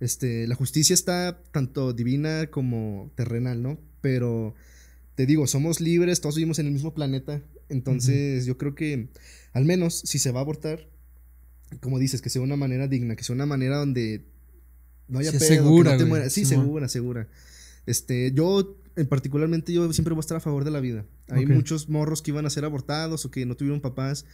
Este, la justicia está tanto divina como terrenal, ¿no? Pero te digo, somos libres, todos vivimos en el mismo planeta. Entonces, yo creo que al menos si se va a abortar, como dices, que sea una manera digna, que sea una manera donde no haya pedo, segura, que no te muera. Sí, segura, segura. Este, yo, en particularmente, yo siempre voy a estar a favor de la vida. Hay muchos morros que iban a ser abortados o que no tuvieron papás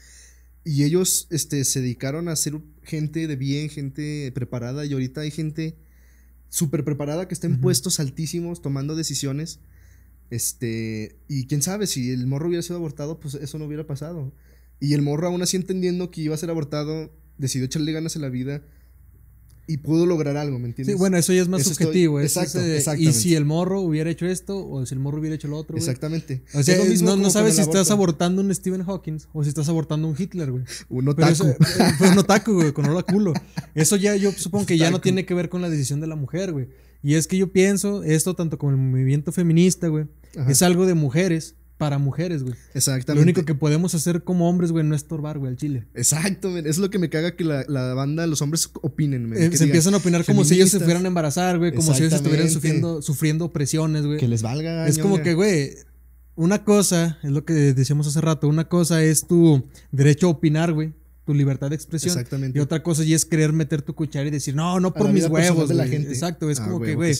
y ellos este, se dedicaron a ser gente de bien, gente preparada. Y ahorita hay gente súper preparada que está en puestos altísimos tomando decisiones. Este, y quién sabe, si el morro hubiera sido abortado, pues eso no hubiera pasado. Y el morro, aún así entendiendo que iba a ser abortado, decidió echarle ganas a la vida y pudo lograr algo, ¿me entiendes? Sí, bueno, eso ya es más subjetivo. exacto, Y si el morro hubiera hecho esto o si el morro hubiera hecho lo otro. Exactamente. O sea, no, sabes si estás abortando un Stephen Hawking o si estás abortando un Hitler, güey. Un otaku. Eso, pues un otaku, güey, con olor culo. Eso ya yo supongo que ya no tiene que ver con la decisión de la mujer, güey. Y es que yo pienso, esto tanto como el movimiento feminista, güey, es algo de mujeres para mujeres, güey. Exactamente. Lo único que podemos hacer como hombres, güey, no es estorbar, güey, al chile. Exacto, Es lo que me caga que la, la banda, los hombres opinen, eh, se empiezan a opinar como si ellos se fueran a embarazar, güey. Como si ellos estuvieran sufriendo, sufriendo opresiones, güey. Que les valga. Es como que, güey, una cosa, es lo que decíamos hace rato, una cosa es tu derecho a opinar, güey. Tu libertad de expresión. Exactamente. Y otra cosa ya es querer meter tu cuchara y decir, no, no por mis huevos. De la gente. Exacto, es ah, como que, güey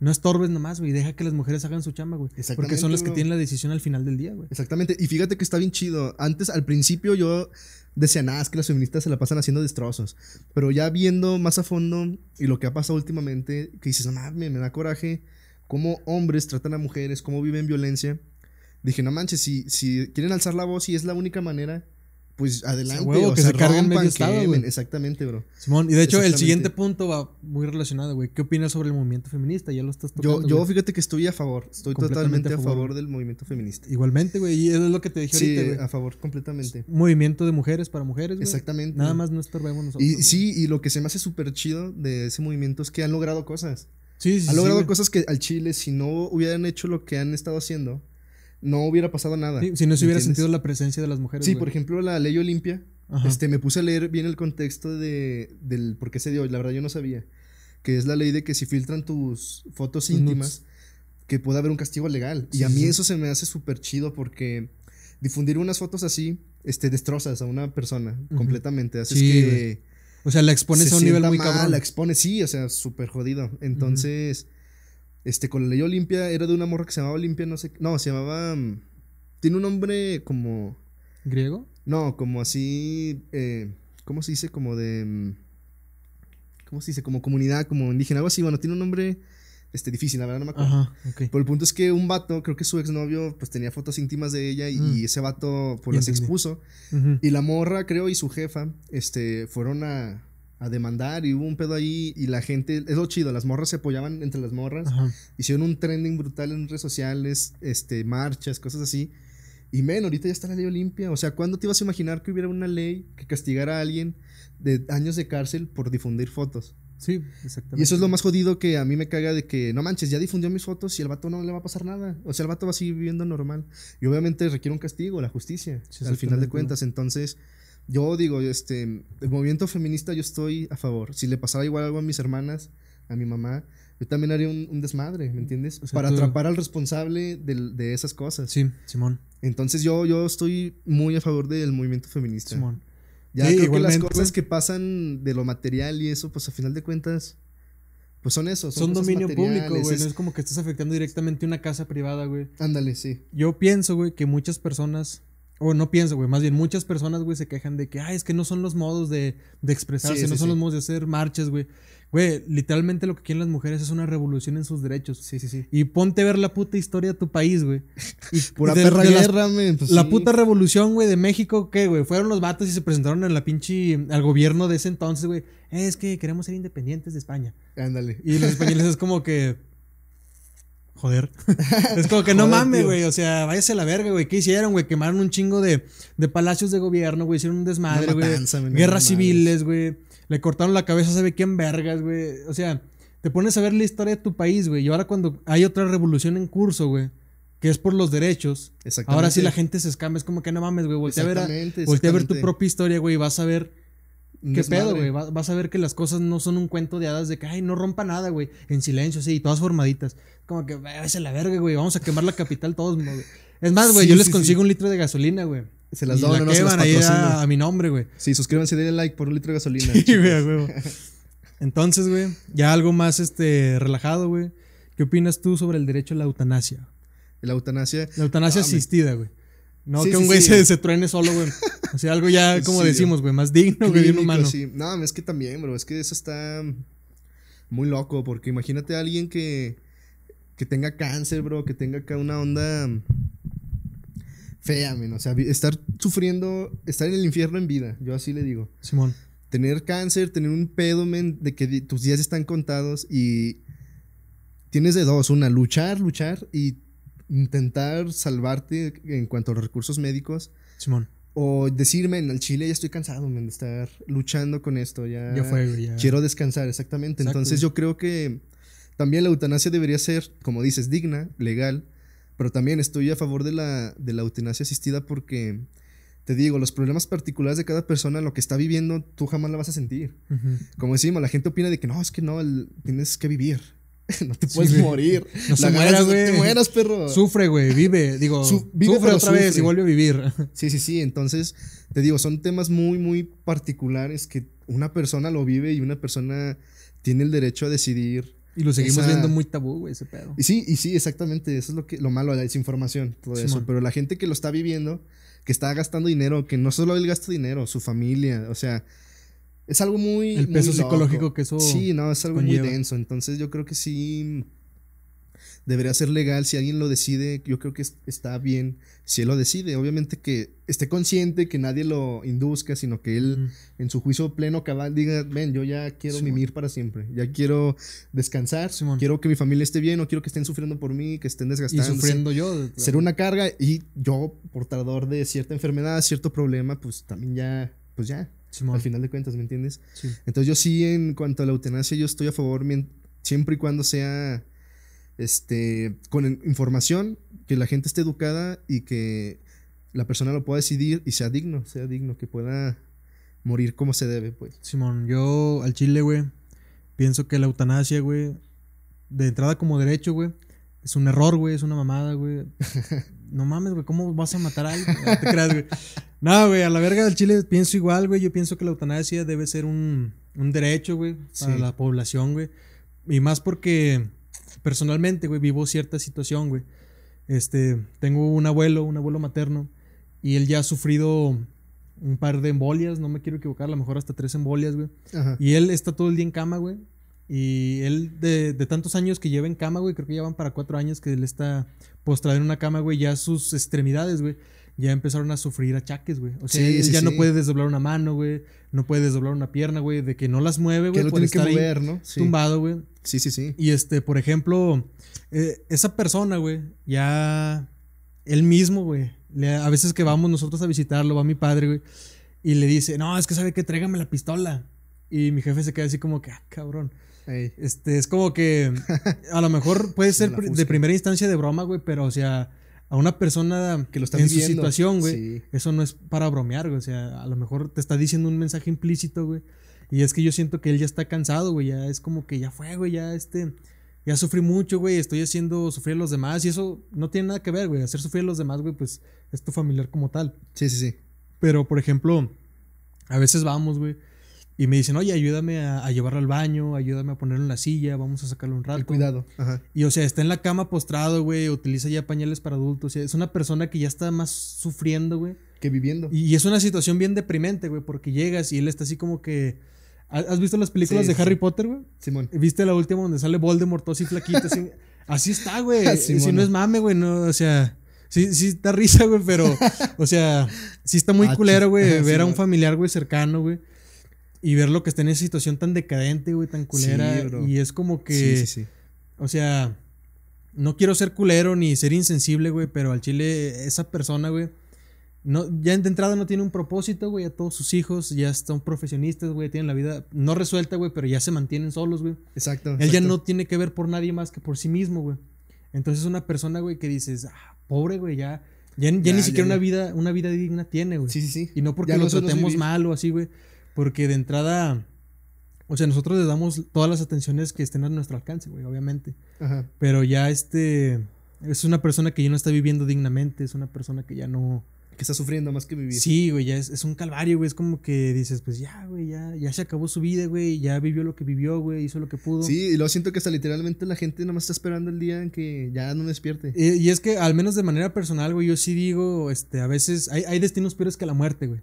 no estorbes nomás, güey. Deja que las mujeres hagan su chamba, güey. Porque son las que tienen la decisión al final del día, güey. Exactamente. Y fíjate que está bien chido. Antes, al principio, yo decía, nada, es que las feministas se la pasan haciendo destrozos. Pero ya viendo más a fondo y lo que ha pasado últimamente, que dices, no mames, me da coraje cómo hombres tratan a mujeres, cómo viven violencia. Dije, no manches, si, si quieren alzar la voz y es la única manera, pues adelante. o que se carguen medio estado, güey. Exactamente, bro. Simón, y de hecho el siguiente punto va muy relacionado, güey. ¿Qué opinas sobre el movimiento feminista? Ya lo estás tocando. Yo, yo fíjate que estoy a favor. Estoy totalmente a favor. del movimiento feminista. Igualmente, güey. Y es lo que te dije ahorita, Sí, a favor, completamente. Movimiento de mujeres para mujeres, güey. Exactamente. Nada más no estorbemos nosotros. Y sí, y lo que se me hace súper chido de ese movimiento es que han logrado cosas. Sí, sí, Han logrado cosas que al Chile, si no hubieran hecho lo que han estado haciendo, no hubiera pasado nada. si no se hubiera sentido la presencia de las mujeres. Sí, por ejemplo, la ley Olimpia este, me puse a leer bien el contexto de, del por qué se dio. La verdad, yo no sabía. Que es la ley de que si filtran tus fotos íntimas, que puede haber un castigo legal. y a mí eso se me hace súper chido porque difundir unas fotos así, este, destrozas a una persona completamente. Haces que. O sea, la expones a un nivel muy mal, La expones, sí, o sea, súper jodido. Entonces, este, con la ley Olimpia era de una morra que se llamaba Olimpia, no sé. No, se llamaba. Mm, tiene un nombre como. ¿Griego? No, como así, eh, ¿cómo se dice? Como de... Mm, ¿Cómo se dice? Como comunidad, como indígena, algo así. Bueno, tiene un nombre este, difícil, la verdad no me acuerdo. Ajá, Pero el punto es que un vato, creo que su exnovio, pues tenía fotos íntimas de ella y, mm. ese vato pues las expuso. Y la morra, creo, y su jefa, este, fueron a, a, demandar y hubo un pedo ahí y la gente, es lo chido, las morras se apoyaban entre las morras. Hicieron un trending brutal en redes sociales, este, marchas, cosas así. Y men, ahorita ya está la ley Olimpia. O sea, ¿cuándo te ibas a imaginar que hubiera una ley que castigara a alguien de años de cárcel por difundir fotos? Sí, exactamente. Y eso es lo más jodido que a mí me caga de que, no manches, ya difundió mis fotos y el vato no le va a pasar nada. O sea, el vato va a seguir viviendo normal. Y obviamente requiere un castigo, la justicia, al final de cuentas. Entonces, yo digo, este, el movimiento feminista yo estoy a favor. Si le pasara igual algo a mis hermanas, a mi mamá, yo también haría un, desmadre, ¿me entiendes? Para atrapar al responsable de, de, esas cosas. Sí, Simón. Entonces yo, yo estoy muy a favor del movimiento feminista. Simón. Ya creo que las cosas que pasan de lo material y eso, pues a final de cuentas, pues son eso. Son, dominio público, güey. No es como que estás afectando directamente una casa privada, güey. Ándale, sí. Yo pienso, güey, que muchas personas o no pienso, güey, más bien muchas personas, güey, se quejan de que, ay, es que no son los modos de, de expresarse, no son los modos de hacer marchas, güey. Güey, literalmente lo que quieren las mujeres es una revolución en sus derechos. Sí, sí, sí. Y ponte a ver la puta historia de tu país, güey. Y [laughs] Pura perra guerra, pues La puta revolución, güey, de México, ¿qué, güey? Fueron los vatos y se presentaron en la pinche. al gobierno de ese entonces, güey. Es que queremos ser independientes de España. Ándale. Y los españoles es como que. Joder. [laughs] es como que no mames, güey. O sea, váyase a la verga, güey. ¿Qué hicieron, güey? Quemaron un chingo de, de palacios de gobierno, güey. Hicieron un desmadre, güey. Guerras civiles, güey. Le cortaron la cabeza, ¿sabe quién vergas, güey? O sea, te pones a ver la historia de tu país, güey. Y ahora cuando hay otra revolución en curso, güey. que es por los derechos. Ahora sí la gente se escama, es como que no mames, güey, voltea a ver, a, ver tu propia historia, güey, y vas a ver ¿Qué pedo, güey? Vas, a ver que las cosas no son un cuento de hadas de que, ay, no rompa nada, güey. En silencio, sí, todas formaditas. Como que, a la verga, güey. Vamos a quemar la capital todos, güey. Es más, güey, yo les consigo un litro de gasolina, güey. Se las doy, no, no, se las ahí a, a, mi nombre, güey. Sí, suscríbanse, denle like por un litro de gasolina. [laughs] Sí, güey, güey. [laughs] Entonces, güey, ya algo más este relajado, güey. ¿Qué opinas tú sobre el derecho a la eutanasia? La eutanasia. La eutanasia asistida, güey. No que un güey se, se, truene solo, güey. O sea, algo ya, [laughs] como decimos, güey, más digno, que de un humano. No, es que también, bro, es que eso está muy loco, porque imagínate a alguien que, que tenga cáncer, bro, que tenga acá una onda fea, men. O sea, estar sufriendo, estar en el infierno en vida, yo así le digo. Simón. Tener cáncer, tener un pedo, men, de que tus días están contados y tienes de dos, una, luchar, luchar y intentar salvarte en cuanto a los recursos médicos. Simón. O decirme, en el Chile ya estoy cansado, de estar luchando con esto. Ya, ya fue, ya. Quiero descansar, exactamente. Entonces yo creo que también la eutanasia debería ser, como dices, digna, legal. Pero también estoy a favor de la, de la eutanasia asistida porque, te digo, los problemas particulares de cada persona, lo que está viviendo, tú jamás la vas a sentir. Como decimos, la gente opina de que no, es que no, tienes que vivir. [laughs] no te puedes morir. No se muera, güey. No te mueras, perro. Sufre, güey, vive. [laughs] Digo, sufre otra vez y vuelve a vivir. [laughs] Sí, sí, sí. Entonces, te digo, son temas muy, muy particulares que una persona lo vive y una persona tiene el derecho a decidir. Y lo seguimos viendo muy tabú, güey, ese pedo. Y sí, y sí, exactamente. Eso es lo que lo malo, la desinformación, todo eso. Pero la gente que lo está viviendo, que está gastando dinero, que no solo él gasta dinero, su familia, o sea, es algo muy. El peso psicológico que eso. Sí, no, es algo muy denso. Entonces yo creo que sí debería ser legal. Si alguien lo decide, yo creo que está bien si él lo decide. Obviamente que esté consciente, que nadie lo induzca, sino que él en su juicio pleno cabal diga, ven, yo ya quiero vivir para siempre. Ya quiero descansar. Quiero que mi familia esté bien, no quiero que estén sufriendo por mí, que estén desgastando. Y sufriendo yo. Ser una carga y yo, portador de cierta enfermedad, cierto problema, pues también ya, pues ya al final de cuentas, ¿me entiendes? Entonces yo sí, en cuanto a la eutanasia, yo estoy a favor siempre y cuando sea este, con información, que la gente esté educada y que la persona lo pueda decidir y sea digno, sea digno, que pueda morir como se debe, pues. Simón, yo al chile, güey, pienso que la eutanasia, güey, de entrada como derecho, güey, es un error, güey, es una mamada, güey. [laughs] no mames, güey, ¿cómo vas a matar a alguien? No te creas, güey. [laughs] No, güey, a la verga del Chile pienso igual, güey. Yo pienso que la eutanasia debe ser un, un derecho, güey, para la población, güey. Y más porque personalmente, güey, vivo cierta situación, güey. Este, tengo un abuelo, un abuelo materno, y él ya ha sufrido un par de embolias, no me quiero equivocar, a lo mejor hasta tres embolias, güey. Y él está todo el día en cama, güey. Y él, de, de, tantos años que lleva en cama, güey, creo que ya van para cuatro años que él está postrado en una cama, güey, ya sus extremidades, güey, ya empezaron a sufrir achaques, güey. O sea, él ya no puede desdoblar una mano, güey, no puede desdoblar una pierna, güey, de que no las mueve, güey, por estar que mover, ¿no? tumbado, güey. Sí, sí, sí. Y este, por ejemplo, eh, esa persona, güey, ya él mismo, güey, a veces que vamos nosotros a visitarlo, va mi padre, güey, y le dice, no, es que sabe que tráigame la pistola. Y mi jefe se queda así como que, ah, cabrón. Este, es como que a lo mejor puede [laughs] ser de primera instancia de broma, güey, pero o sea, a una persona que lo está en su situación, güey, eso no es para bromear, güey, o sea, a lo mejor te está diciendo un mensaje implícito, güey. Y es que yo siento que él ya está cansado, güey, ya es como que ya fue, güey, ya este ya sufrí mucho, güey, estoy haciendo sufrir a los demás y eso no tiene nada que ver, güey, hacer sufrir a los demás, güey, pues es tu familiar como tal. Sí, sí, sí. Pero por ejemplo, a veces vamos, güey, y me dicen, oye, ayúdame a, llevarlo al baño, ayúdame a ponerlo en la silla, vamos a sacarlo un rato. cuidado. Ajá. Y o sea, está en la cama postrado, güey, utiliza ya pañales para adultos. O sea, es una persona que ya está más sufriendo, güey. Que viviendo. Y, es una situación bien deprimente, güey, porque llegas y él está así como que... ¿Has visto las películas de Harry Potter, güey? Simón. ¿Viste la última donde sale Voldemort así flaquito? así, [laughs] así está, güey. [laughs] si no es mame, güey, no, o sea... Sí, sí está risa, güey, pero... o sea, sí está muy [laughs] ah, culero, güey, ver a un familiar, güey, cercano, güey y verlo que está en esa situación tan decadente, güey, tan culera. y es como que. Sí, sí, sí. O sea, no quiero ser culero ni ser insensible, güey, pero al chile, esa persona, güey. No, ya de entrada no tiene un propósito, güey, a todos sus hijos ya son profesionistas, güey, tienen la vida no resuelta, güey, pero ya se mantienen solos, güey. Exacto. Él ya no tiene que ver por nadie más que por sí mismo, güey. Entonces una persona, güey, que dices, ah, pobre, güey, ya, ya, ni siquiera una vida, una vida digna tiene, güey. Sí, sí, sí. Y no porque lo tratemos mal o así, güey. Porque de entrada, o sea, nosotros le damos todas las atenciones que estén a nuestro alcance, güey, obviamente. Ajá. Pero ya este, es una persona que ya no está viviendo dignamente, es una persona que ya no que está sufriendo más que vivir. Sí, güey, ya es, un calvario, güey. Es como que dices, pues ya, güey, ya, ya se acabó su vida, güey. Ya vivió lo que vivió, güey. Hizo lo que pudo. Sí, y luego siento que hasta literalmente la gente nomás está esperando el día en que ya no despierte. Y, es que, al menos de manera personal, güey, yo sí digo, este, a veces hay, hay destinos peores que la muerte, güey.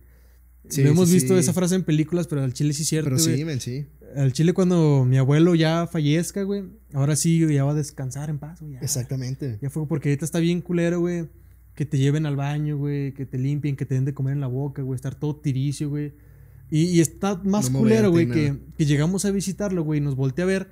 Sí, hemos visto esa frase en películas, pero al chile sí es cierto. Pero sí, men, sí. Al chile, cuando mi abuelo ya fallezca, güey, ahora sí ya va a descansar en paz, güey. Exactamente. Ya fue porque ahorita está bien culero, güey que te lleven al baño, güey, que te limpien, que te den de comer en la boca, güey, estar todo tiricio, güey. Y, está más culero, güey, que, que, llegamos a visitarlo, güey, nos voltea a ver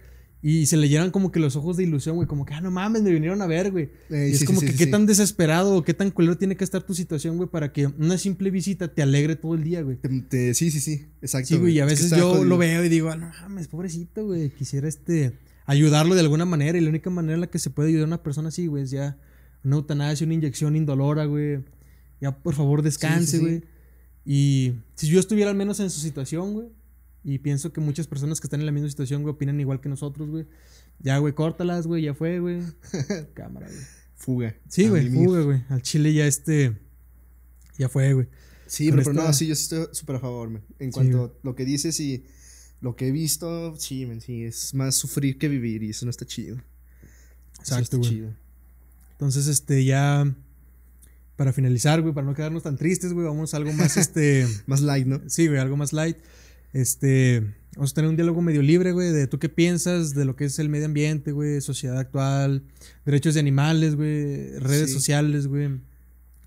y se le llenan como que los ojos de ilusión, güey, como que, ah, no mames, me vinieron a ver, güey. y es como que qué tan desesperado o qué tan culero tiene que estar tu situación, güey, para que una simple visita te alegre todo el día, güey. sí, sí, sí, exacto. Sí, güey, y a veces yo lo veo y digo, ah, no mames, pobrecito, güey, quisiera este ayudarlo de alguna manera y la única manera en la que se puede ayudar a una persona así, güey, es ya una eutanasia, una inyección indolora, güey. Ya, por favor, descanse, güey. Y si yo estuviera al menos en su situación, güey, y pienso que muchas personas que están en la misma situación, güey, opinan igual que nosotros, güey. Ya, güey, córtalas, güey, ya fue, güey. [laughs] Cámara, güey. Fuga. Sí, güey, fuga, güey. Al chile ya este. Ya fue, güey. Sí, pero, no, sí, yo estoy súper a favor, man. En cuanto a lo que dices y lo que he visto, sí, man, sí, es más sufrir que vivir y eso no está chido. Exacto, güey. Entonces, este, ya para finalizar, güey, para no quedarnos tan tristes, güey, vamos a algo más, [laughs] este... más light, ¿no? Sí, güey, algo más light. Este, vamos a tener un diálogo medio libre, güey, de tú qué piensas de lo que es el medio ambiente, güey, sociedad actual, derechos de animales, güey, redes sociales, güey,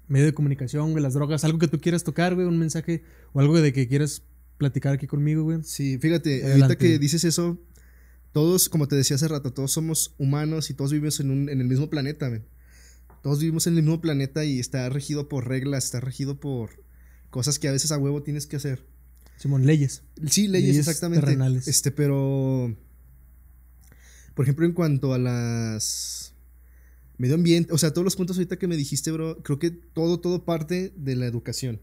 medio de comunicación, güey, las drogas, algo que tú quieras tocar, güey, un mensaje o algo de que quieras platicar aquí conmigo, güey. Sí, fíjate, ahorita que dices eso, todos, como te decía hace rato, todos somos humanos y todos vivimos en, un, en el mismo planeta, güey. Todos vivimos en el mismo planeta y está regido por reglas, está regido por cosas que a veces a huevo tienes que hacer. Simón, leyes. Sí, leyes, exactamente. Este, pero. Por ejemplo, en cuanto a las. Medio ambiente, o sea, todos los puntos ahorita que me dijiste, bro, creo que todo, todo parte de la educación.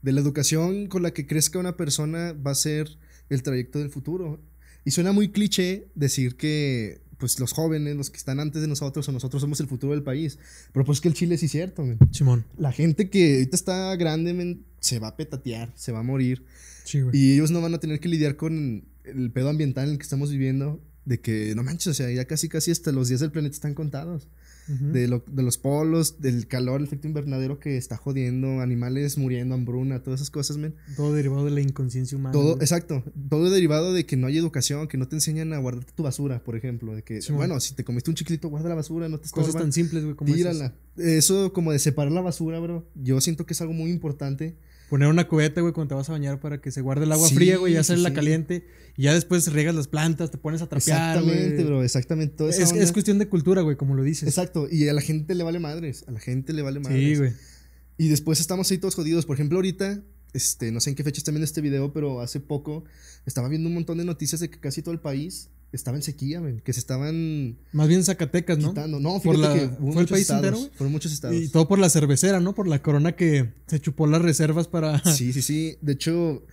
De la educación con la que crezca una persona va a ser el trayecto del futuro. Y suena muy cliché decir que pues los jóvenes, los que están antes de nosotros o nosotros somos el futuro del país. Pero pues que el Chile sí es cierto, man. Simón. La gente que ahorita está grande, se va a petatear, se va a morir. Sí, güey. Y ellos no van a tener que lidiar con el pedo ambiental en el que estamos viviendo. De que, no manches, o sea, ya casi casi hasta los días del planeta están contados de, los polos, del calor, el efecto invernadero que está jodiendo, animales muriendo, hambruna, todas esas cosas, men. Todo derivado de la inconsciencia humana. Todo, exacto. Todo derivado de que no hay educación, que no te enseñan a guardar tu basura, por ejemplo. De que, bueno, si te comiste un chiquitito, guarda la basura, no te Cosas tan simples, güey, como Tírala. Eso como de separar la basura, bro. Yo siento que es algo muy importante poner una cubeta, güey, cuando te vas a bañar para que se guarde el agua fría, güey, y hacerla la caliente. Y ya después riegas las plantas, te pones a trapear. Exactamente, bro, exactamente. es, es, cuestión de cultura, güey, como lo dices. Exacto, y a la gente le vale madres. A la gente le vale madres. Sí, güey. Y después estamos ahí todos jodidos. Por ejemplo, ahorita, este, no sé en qué fecha está viendo este video, pero hace poco estaba viendo un montón de noticias de que casi todo el país estaba en sequía, que se estaban. Más bien Zacatecas, ¿no? No, fíjate que fue el país entero, güey. Fueron muchos estados. Y todo por la cervecera, ¿no? Por la corona que se chupó las reservas para. [laughs] Sí, sí, sí. De hecho,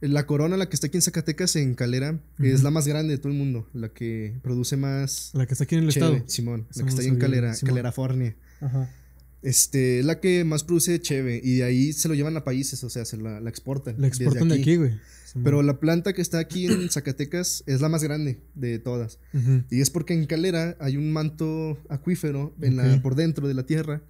la corona, la que está aquí en Zacatecas, en Calera, es la más grande de todo el mundo. La que produce más. La que está aquí en el estado. Simón. la que está ahí en Calera, Calera, Fornia. Ajá. Este, es la que más produce cheve y de ahí se lo llevan a países, o sea, se la, exportan. La exportan de aquí, güey. Pero la planta que está aquí en [clears throat] Zacatecas es la más grande de todas. Y es porque en Calera hay un manto acuífero en la, por dentro de la tierra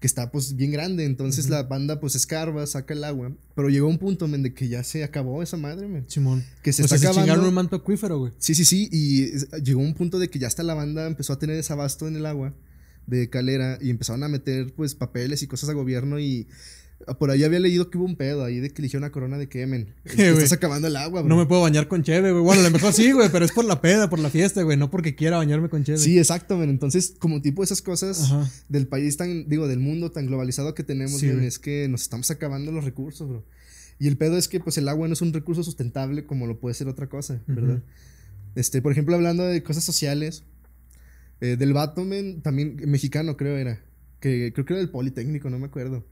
que está pues bien grande. Entonces la banda pues escarba, saca el agua. Pero llegó un punto, men, de que ya se acabó esa madre, men. Simón. Que se está acabando. un manto acuífero, güey. Sí, sí, sí. Y llegó un punto de que ya hasta la banda empezó a tener desabasto en el agua de Calera y empezaron a meter pues papeles y cosas a gobierno y por ahí había leído que hubo un pedo ahí de que eligió una corona de Kemen. [laughs] estás acabando el agua, bro. No me puedo bañar con cheve, güey. Bueno, a lo mejor sí, güey, pero es por la peda, por la fiesta, güey. No porque quiera bañarme con cheve. Sí, exacto, güey. Entonces, como tipo esas cosas del país tan, digo, del mundo tan globalizado que tenemos, es que nos estamos acabando los recursos, bro. Y el pedo es que, pues, el agua no es un recurso sustentable como lo puede ser otra cosa, ¿verdad? Este, por ejemplo, hablando de cosas sociales, Eh, del vato, también mexicano creo era. Que creo que era del Politécnico, no me acuerdo.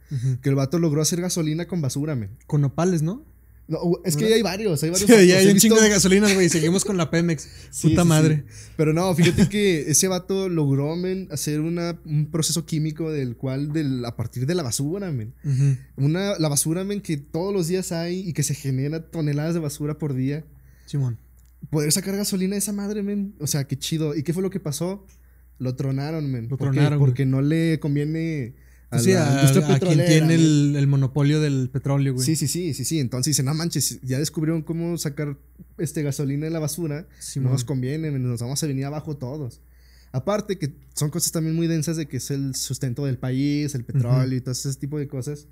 Que el vato logró hacer gasolina con basura, men. Con nopales, ¿no? No, es que hay varios, hay varios. Sí, ya hay un chingo de gasolinas, güey. Seguimos con la Pemex. [laughs] Puta madre. Pero no, fíjate [laughs] que ese vato logró, men, hacer una, un proceso químico del cual, del, a partir de la basura, men. una, la basura, men, que todos los días hay y que se genera toneladas de basura por día. Simón. Poder sacar gasolina de esa madre, men. O sea, qué chido. ¿Y qué fue lo que pasó? Lo tronaron, men. Lo tronaron. Porque no le conviene a, sí, a, quien tiene el, monopolio del petróleo, güey. Sí, sí, sí, sí, sí. Entonces dicen, no manches, ya descubrieron cómo sacar este gasolina de la basura. no nos conviene, nos vamos a venir abajo todos. Aparte que son cosas también muy densas de que es el sustento del país, el petróleo y todo ese tipo de cosas.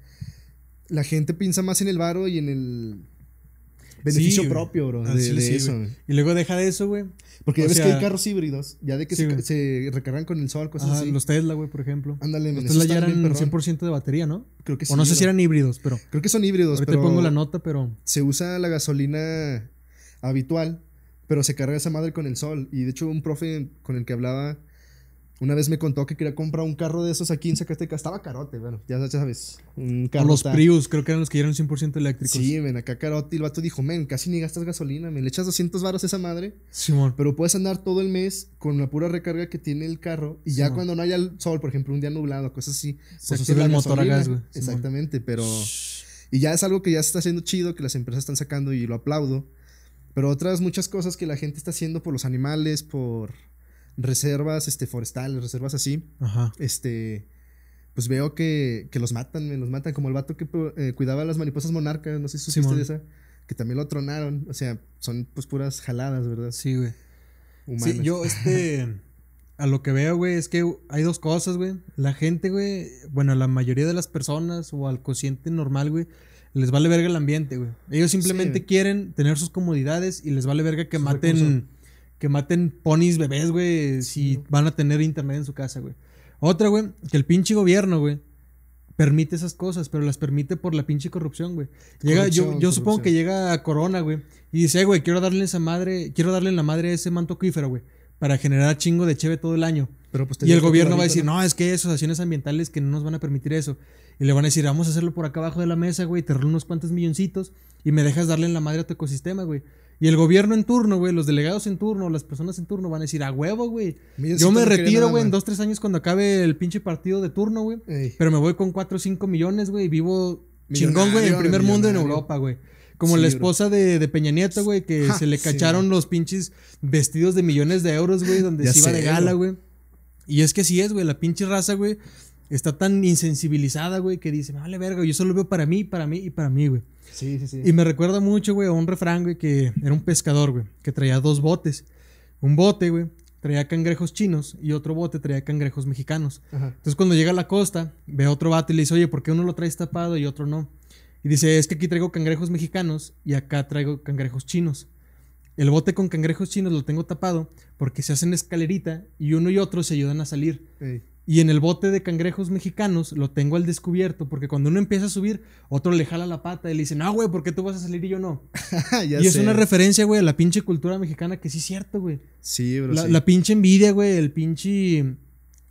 La gente piensa más en el varo y en el beneficio propio, bro, de, eso. Y luego deja de eso, güey. Porque ya ves que hay carros híbridos, ya de que se, recargan con el sol, cosas así. Los Tesla, güey, por ejemplo. Ándale, Los Tesla ya eran 100% de batería, ¿no? Creo que sí. O no sé si eran híbridos, pero. Creo que son híbridos, Ahorita pongo la nota, pero. Se usa la gasolina habitual, pero se carga esa madre con el sol. Y de hecho, un profe con el que hablaba una vez me contó que quería comprar un carro de esos aquí en Zacatecas. Estaba carote, bueno, ya, sabes. Un carro. los Prius, creo que eran los que eran 100% eléctricos. Sí, ven, acá carote. Y el vato dijo, men, casi ni gastas gasolina, me le echas 200 varos a esa madre. Simón. Pero puedes andar todo el mes con la pura recarga que tiene el carro. Y ya cuando no haya el sol, por ejemplo, un día nublado, cosas así. Pues se el motor a gas, güey. Exactamente, pero. Y ya es algo que ya se está haciendo chido, que las empresas están sacando y lo aplaudo. Pero otras muchas cosas que la gente está haciendo por los animales, por reservas este, forestales, reservas así. Ajá. Este. Pues veo que, que los matan, me los matan. Como el vato que eh, cuidaba las mariposas monarcas, no sé si supiste de esa. Que también lo tronaron. O sea, son pues puras jaladas, ¿verdad? Sí, güey. Sí, yo, este. [laughs] a lo que veo, güey, es que hay dos cosas, güey. La gente, güey, bueno, a la mayoría de las personas o al cociente normal, güey, les vale verga el ambiente, güey. Ellos simplemente quieren tener sus comodidades y les vale verga que maten que maten ponis bebés, güey, si van a tener internet en su casa, güey. Otra, güey, que el pinche gobierno, güey, permite esas cosas, pero las permite por la pinche corrupción, güey. Llega, yo, yo supongo que llega a Corona, güey, y dice, güey, quiero darle esa madre, quiero darle en la madre ese manto acuífero, güey, para generar chingo de cheve todo el año. Pero pues y el gobierno va a decir, ¿no? es que asociaciones ambientales que no nos van a permitir eso. Y le van a decir, vamos a hacerlo por acá abajo de la mesa, güey, te unos cuantos milloncitos y me dejas darle en la madre a tu ecosistema, güey. Y el gobierno en turno, güey, los delegados en turno, las personas en turno van a decir, a huevo, güey. Yo me retiro, güey, en dos, tres años cuando acabe el pinche partido de turno, güey. Pero me voy con cuatro o cinco millones, güey, y vivo chingón, güey, en primer mundo en Europa, güey. Como la esposa de, Peña Nieto, güey, que se le cacharon los pinches vestidos de millones de euros, güey, donde se iba de gala, güey. Y es que así es, güey, la pinche raza, güey, está tan insensibilizada, güey, que dice, me vale verga, yo solo veo para mí, para mí y para mí, güey. Sí, sí, sí. Y me recuerda mucho, güey, a un refrán, güey, que era un pescador, güey, que traía dos botes. Un bote, güey, traía cangrejos chinos y otro bote traía cangrejos mexicanos. Entonces cuando llega a la costa, ve a otro vato y le dice, oye, ¿por qué uno lo traes tapado y otro no? Y dice, es que aquí traigo cangrejos mexicanos y acá traigo cangrejos chinos. El bote con cangrejos chinos lo tengo tapado porque se hacen escalerita y uno y otro se ayudan a salir. Y en el bote de cangrejos mexicanos lo tengo al descubierto, porque cuando uno empieza a subir, otro le jala la pata y le dice, no, güey, ¿por qué tú vas a salir y yo no? [laughs] y es una referencia, güey, a la pinche cultura mexicana que sí es cierto, güey. Sí, bro. La, la pinche envidia, güey, el pinche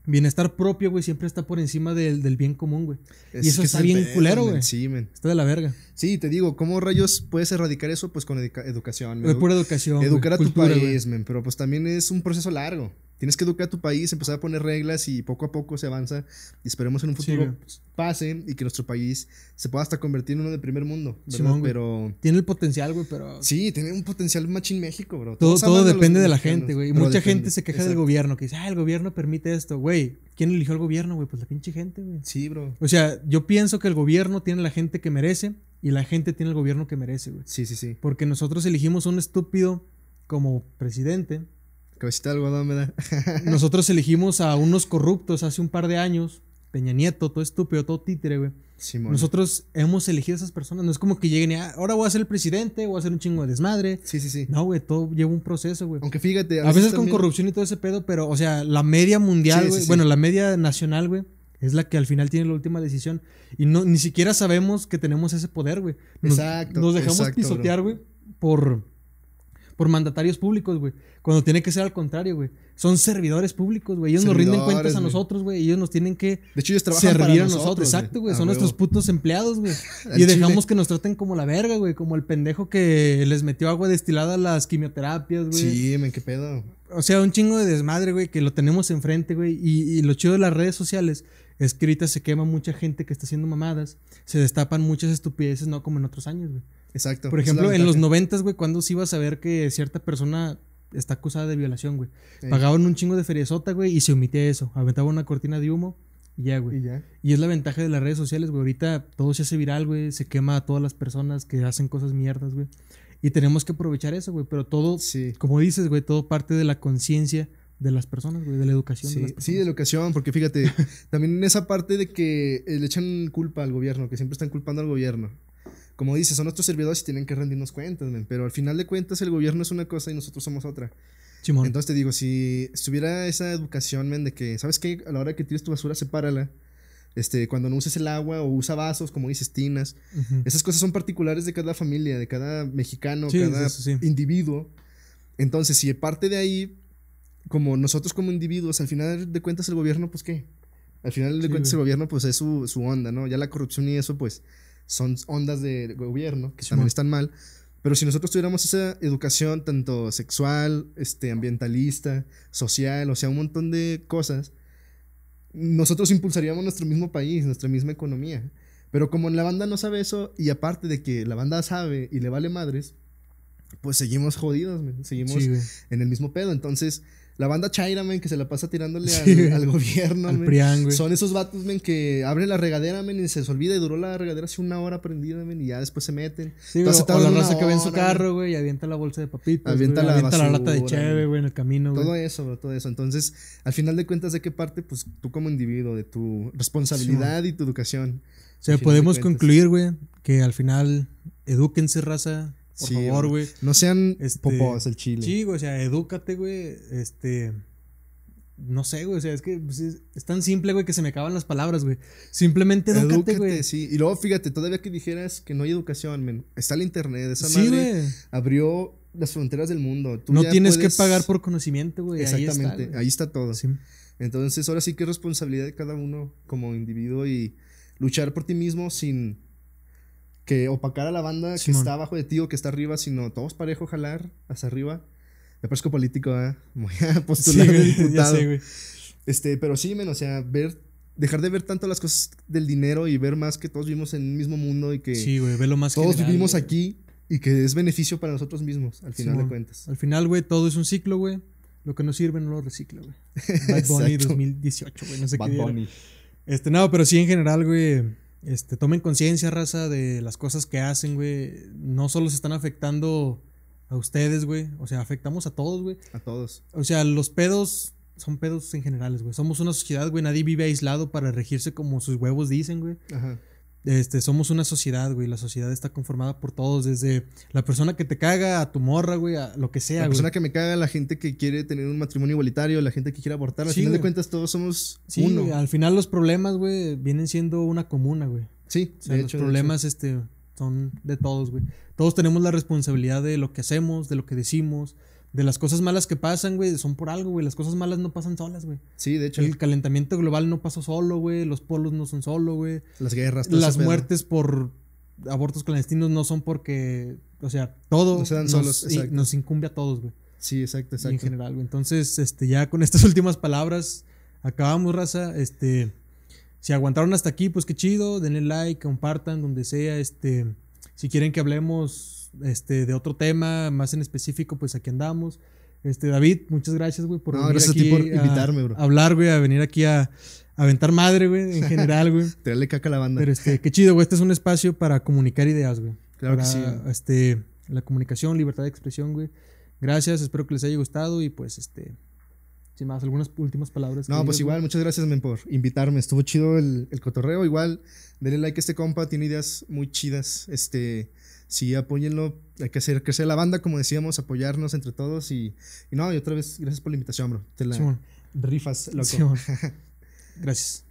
bienestar propio, güey, siempre está por encima del, del bien común, güey. y eso está bien culero, güey. Sí, men. Está de la verga. Sí, te digo, ¿cómo rayos puedes erradicar eso? Pues con educación. De pura educación. Educar a tu país, men. Pero pues también es un proceso largo. Tienes que educar a tu país, empezar a poner reglas y poco a poco se avanza. Y esperemos en un futuro pase y que nuestro país se pueda hasta convertir en uno de primer mundo. ¿verdad? pero. Tiene el potencial, güey, pero. Sí, tiene un potencial machín México, bro. Todo, todo depende de la gente, güey. Mucha gente se queja del gobierno, que dice, ah, el gobierno permite esto, güey. ¿Quién eligió al gobierno, güey? Pues la pinche gente, güey. Sí, bro. O sea, yo pienso que el gobierno tiene la gente que merece y la gente tiene el gobierno que merece, güey. Sí, sí, sí. Porque nosotros elegimos un estúpido como presidente Cabecita de algodón, ¿verdad? [laughs] Nosotros elegimos a unos corruptos hace un par de años. Peña Nieto, todo estúpido, todo títere, güey. Nosotros hemos elegido a esas personas. No es como que lleguen y ah, ahora voy a ser el presidente, voy a hacer un chingo de desmadre. Sí, sí, sí. No, güey, todo lleva un proceso, güey. Aunque fíjate. A, veces, con corrupción y todo ese pedo, pero, o sea, la media mundial, güey. bueno, la media nacional, güey. Es la que al final tiene la última decisión. Y no, ni siquiera sabemos que tenemos ese poder, güey. exacto. Nos dejamos pisotear, güey, por por mandatarios públicos, güey. Cuando tiene que ser al contrario, güey. Son servidores públicos, güey. Ellos nos rinden cuentas a nosotros, güey. Ellos nos tienen que de hecho, ellos trabajan servir a nosotros. Exacto, güey. Son nuestros putos empleados, güey. [laughs] y dejamos que nos traten como la verga, güey. Como el pendejo que les metió agua destilada a las quimioterapias, güey. Sí, men, qué pedo. O sea, un chingo de desmadre, güey, que lo tenemos enfrente, güey. Y, y lo chido de las redes sociales es que ahorita se quema mucha gente que está haciendo mamadas. Se destapan muchas estupideces, no como en otros años, güey. Exacto. Por ejemplo, en los noventas, güey, cuando se iba a saber que cierta persona está acusada de violación, güey. Pagaban un chingo de feriezota, güey, y se omitía eso. Aventaba una cortina de humo y ya, güey. Y, es la ventaja de las redes sociales, güey. Ahorita todo se hace viral, güey. Se quema a todas las personas que hacen cosas mierdas, güey. Y tenemos que aprovechar eso, güey. Pero todo, como dices, güey, todo parte de la conciencia de las personas, güey, de la educación. Sí, de sí, de la educación, porque fíjate, [laughs] también en esa parte de que le echan culpa al gobierno, que siempre están culpando al gobierno como dices, son nuestros servidores y tienen que rendirnos cuentas, pero al final de cuentas el gobierno es una cosa y nosotros somos otra. Entonces te digo, si estuviera esa educación, men, de que, ¿sabes qué? A la hora que tires tu basura, sepárala. Este, cuando no uses el agua o usa vasos, como dices, tinas. Esas cosas son particulares de cada familia, de cada mexicano, cada individuo. Entonces, si parte de ahí, como nosotros como individuos, al final de cuentas el gobierno, pues qué? Al final de cuentas el gobierno, pues es su, su onda, ¿no? Ya la corrupción y eso, pues son ondas de gobierno que también están mal. Pero si nosotros tuviéramos esa educación tanto sexual, este, ambientalista, social, o sea, un montón de cosas, nosotros impulsaríamos nuestro mismo país, nuestra misma economía. Pero como la banda no sabe eso, y aparte de que la banda sabe y le vale madres, pues seguimos jodidos, seguimos en el mismo pedo. Entonces, la banda Chaira, men, que se la pasa tirándole al, gobierno, al Son esos vatos, men, que abren la regadera, men, y se les olvida y duró la regadera así una hora prendida, men, y ya después se meten. Sí, Entonces, o, la raza que ve en su carro, güey, y avienta la bolsa de papitas, avienta, la, avienta la, lata de cheve, güey, en el camino, güey. Todo eso, bro, todo eso. Entonces, al final de cuentas, ¿de qué parte? Pues tú como individuo, de tu responsabilidad y tu educación. O sea, podemos concluir, güey, que al final, edúquense, raza, por favor, güey. No sean este, popos el chile. Sí, güey, o sea, edúcate, güey. Este. No sé, güey, o sea, es que pues, es, tan simple, güey, que se me acaban las palabras, güey. Simplemente edúcate, güey. Sí, y luego fíjate, todavía que dijeras que no hay educación, men, está el internet, esa sí, madre abrió las fronteras del mundo. no tienes que pagar por conocimiento, güey. Exactamente, ahí está, ahí está todo. Sí. Entonces, ahora sí que es responsabilidad de cada uno como individuo y luchar por ti mismo sin que opacar a la banda que está abajo de ti o que está arriba, sino todos parejo jalar hacia arriba. Me parezco político, ¿eh? [laughs] Voy a postular diputado. Este, pero sí, men, o sea, ver, dejar de ver tanto las cosas del dinero y ver más que todos vivimos en el mismo mundo y que sí, güey, lo más todos vivimos aquí y que es beneficio para nosotros mismos, al final de cuentas. Al final, güey, todo es un ciclo, güey. Lo que no sirve no lo recicla, güey. [laughs] Bad Bunny 2018, güey, no sé Bad qué Bunny. Este, no, pero sí en general, güey este, tomen conciencia, raza, de las cosas que hacen, güey. No solo se están afectando a ustedes, güey. O sea, afectamos a todos, güey. A todos. O sea, los pedos son pedos en generales, güey. Somos una sociedad, güey. Nadie vive aislado para regirse como sus huevos dicen, güey. Ajá. Este, somos una sociedad, güey. La sociedad está conformada por todos, desde la persona que te caga a tu morra, güey, a lo que sea. La persona que me caga, la gente que quiere tener un matrimonio igualitario, la gente que quiere abortar. Al final de cuentas, todos somos sí, uno. al final, los problemas, güey, vienen siendo una comuna, güey. Sí, de hecho, los problemas, este, son de todos, güey. Todos tenemos la responsabilidad de lo que hacemos, de lo que decimos, de las cosas malas que pasan, güey, son por algo, güey. Las cosas malas no pasan solas, güey. Sí, de hecho. El calentamiento global no pasó solo, güey. Los polos no son solo, güey. Las guerras. Las muertes por abortos clandestinos no son porque, o sea, todo no se dan solos, nos, nos incumbe a todos, güey. Sí, exacto, exacto. en general, güey. Entonces, este, ya con [laughs] estas últimas palabras, acabamos, raza. Este, si aguantaron hasta aquí, pues qué chido. Denle like, compartan donde sea. Este, si quieren que hablemos este, de otro tema más en específico, pues aquí andamos. Este, David, muchas gracias, güey, por venir aquí por invitarme, bro. A hablar, güey, a venir aquí a, aventar madre, güey, en [laughs] general, güey. Traerle caca a la banda. Pero este, qué chido, güey, este es un espacio para comunicar ideas, güey. Claro que sí. Este, la comunicación, libertad de expresión, güey. Gracias, espero que les haya gustado y pues, este, sin más, algunas últimas palabras. No, pues igual, muchas gracias, men, por invitarme. Estuvo chido el, el cotorreo. Igual, denle like a este compa, tiene ideas muy chidas. Este, sí, apóyenlo. Hay que hacer crecer la banda, como decíamos, apoyarnos entre todos. Y, y no, y otra vez, gracias por la invitación, bro. Te la rifas, loco. [laughs] gracias.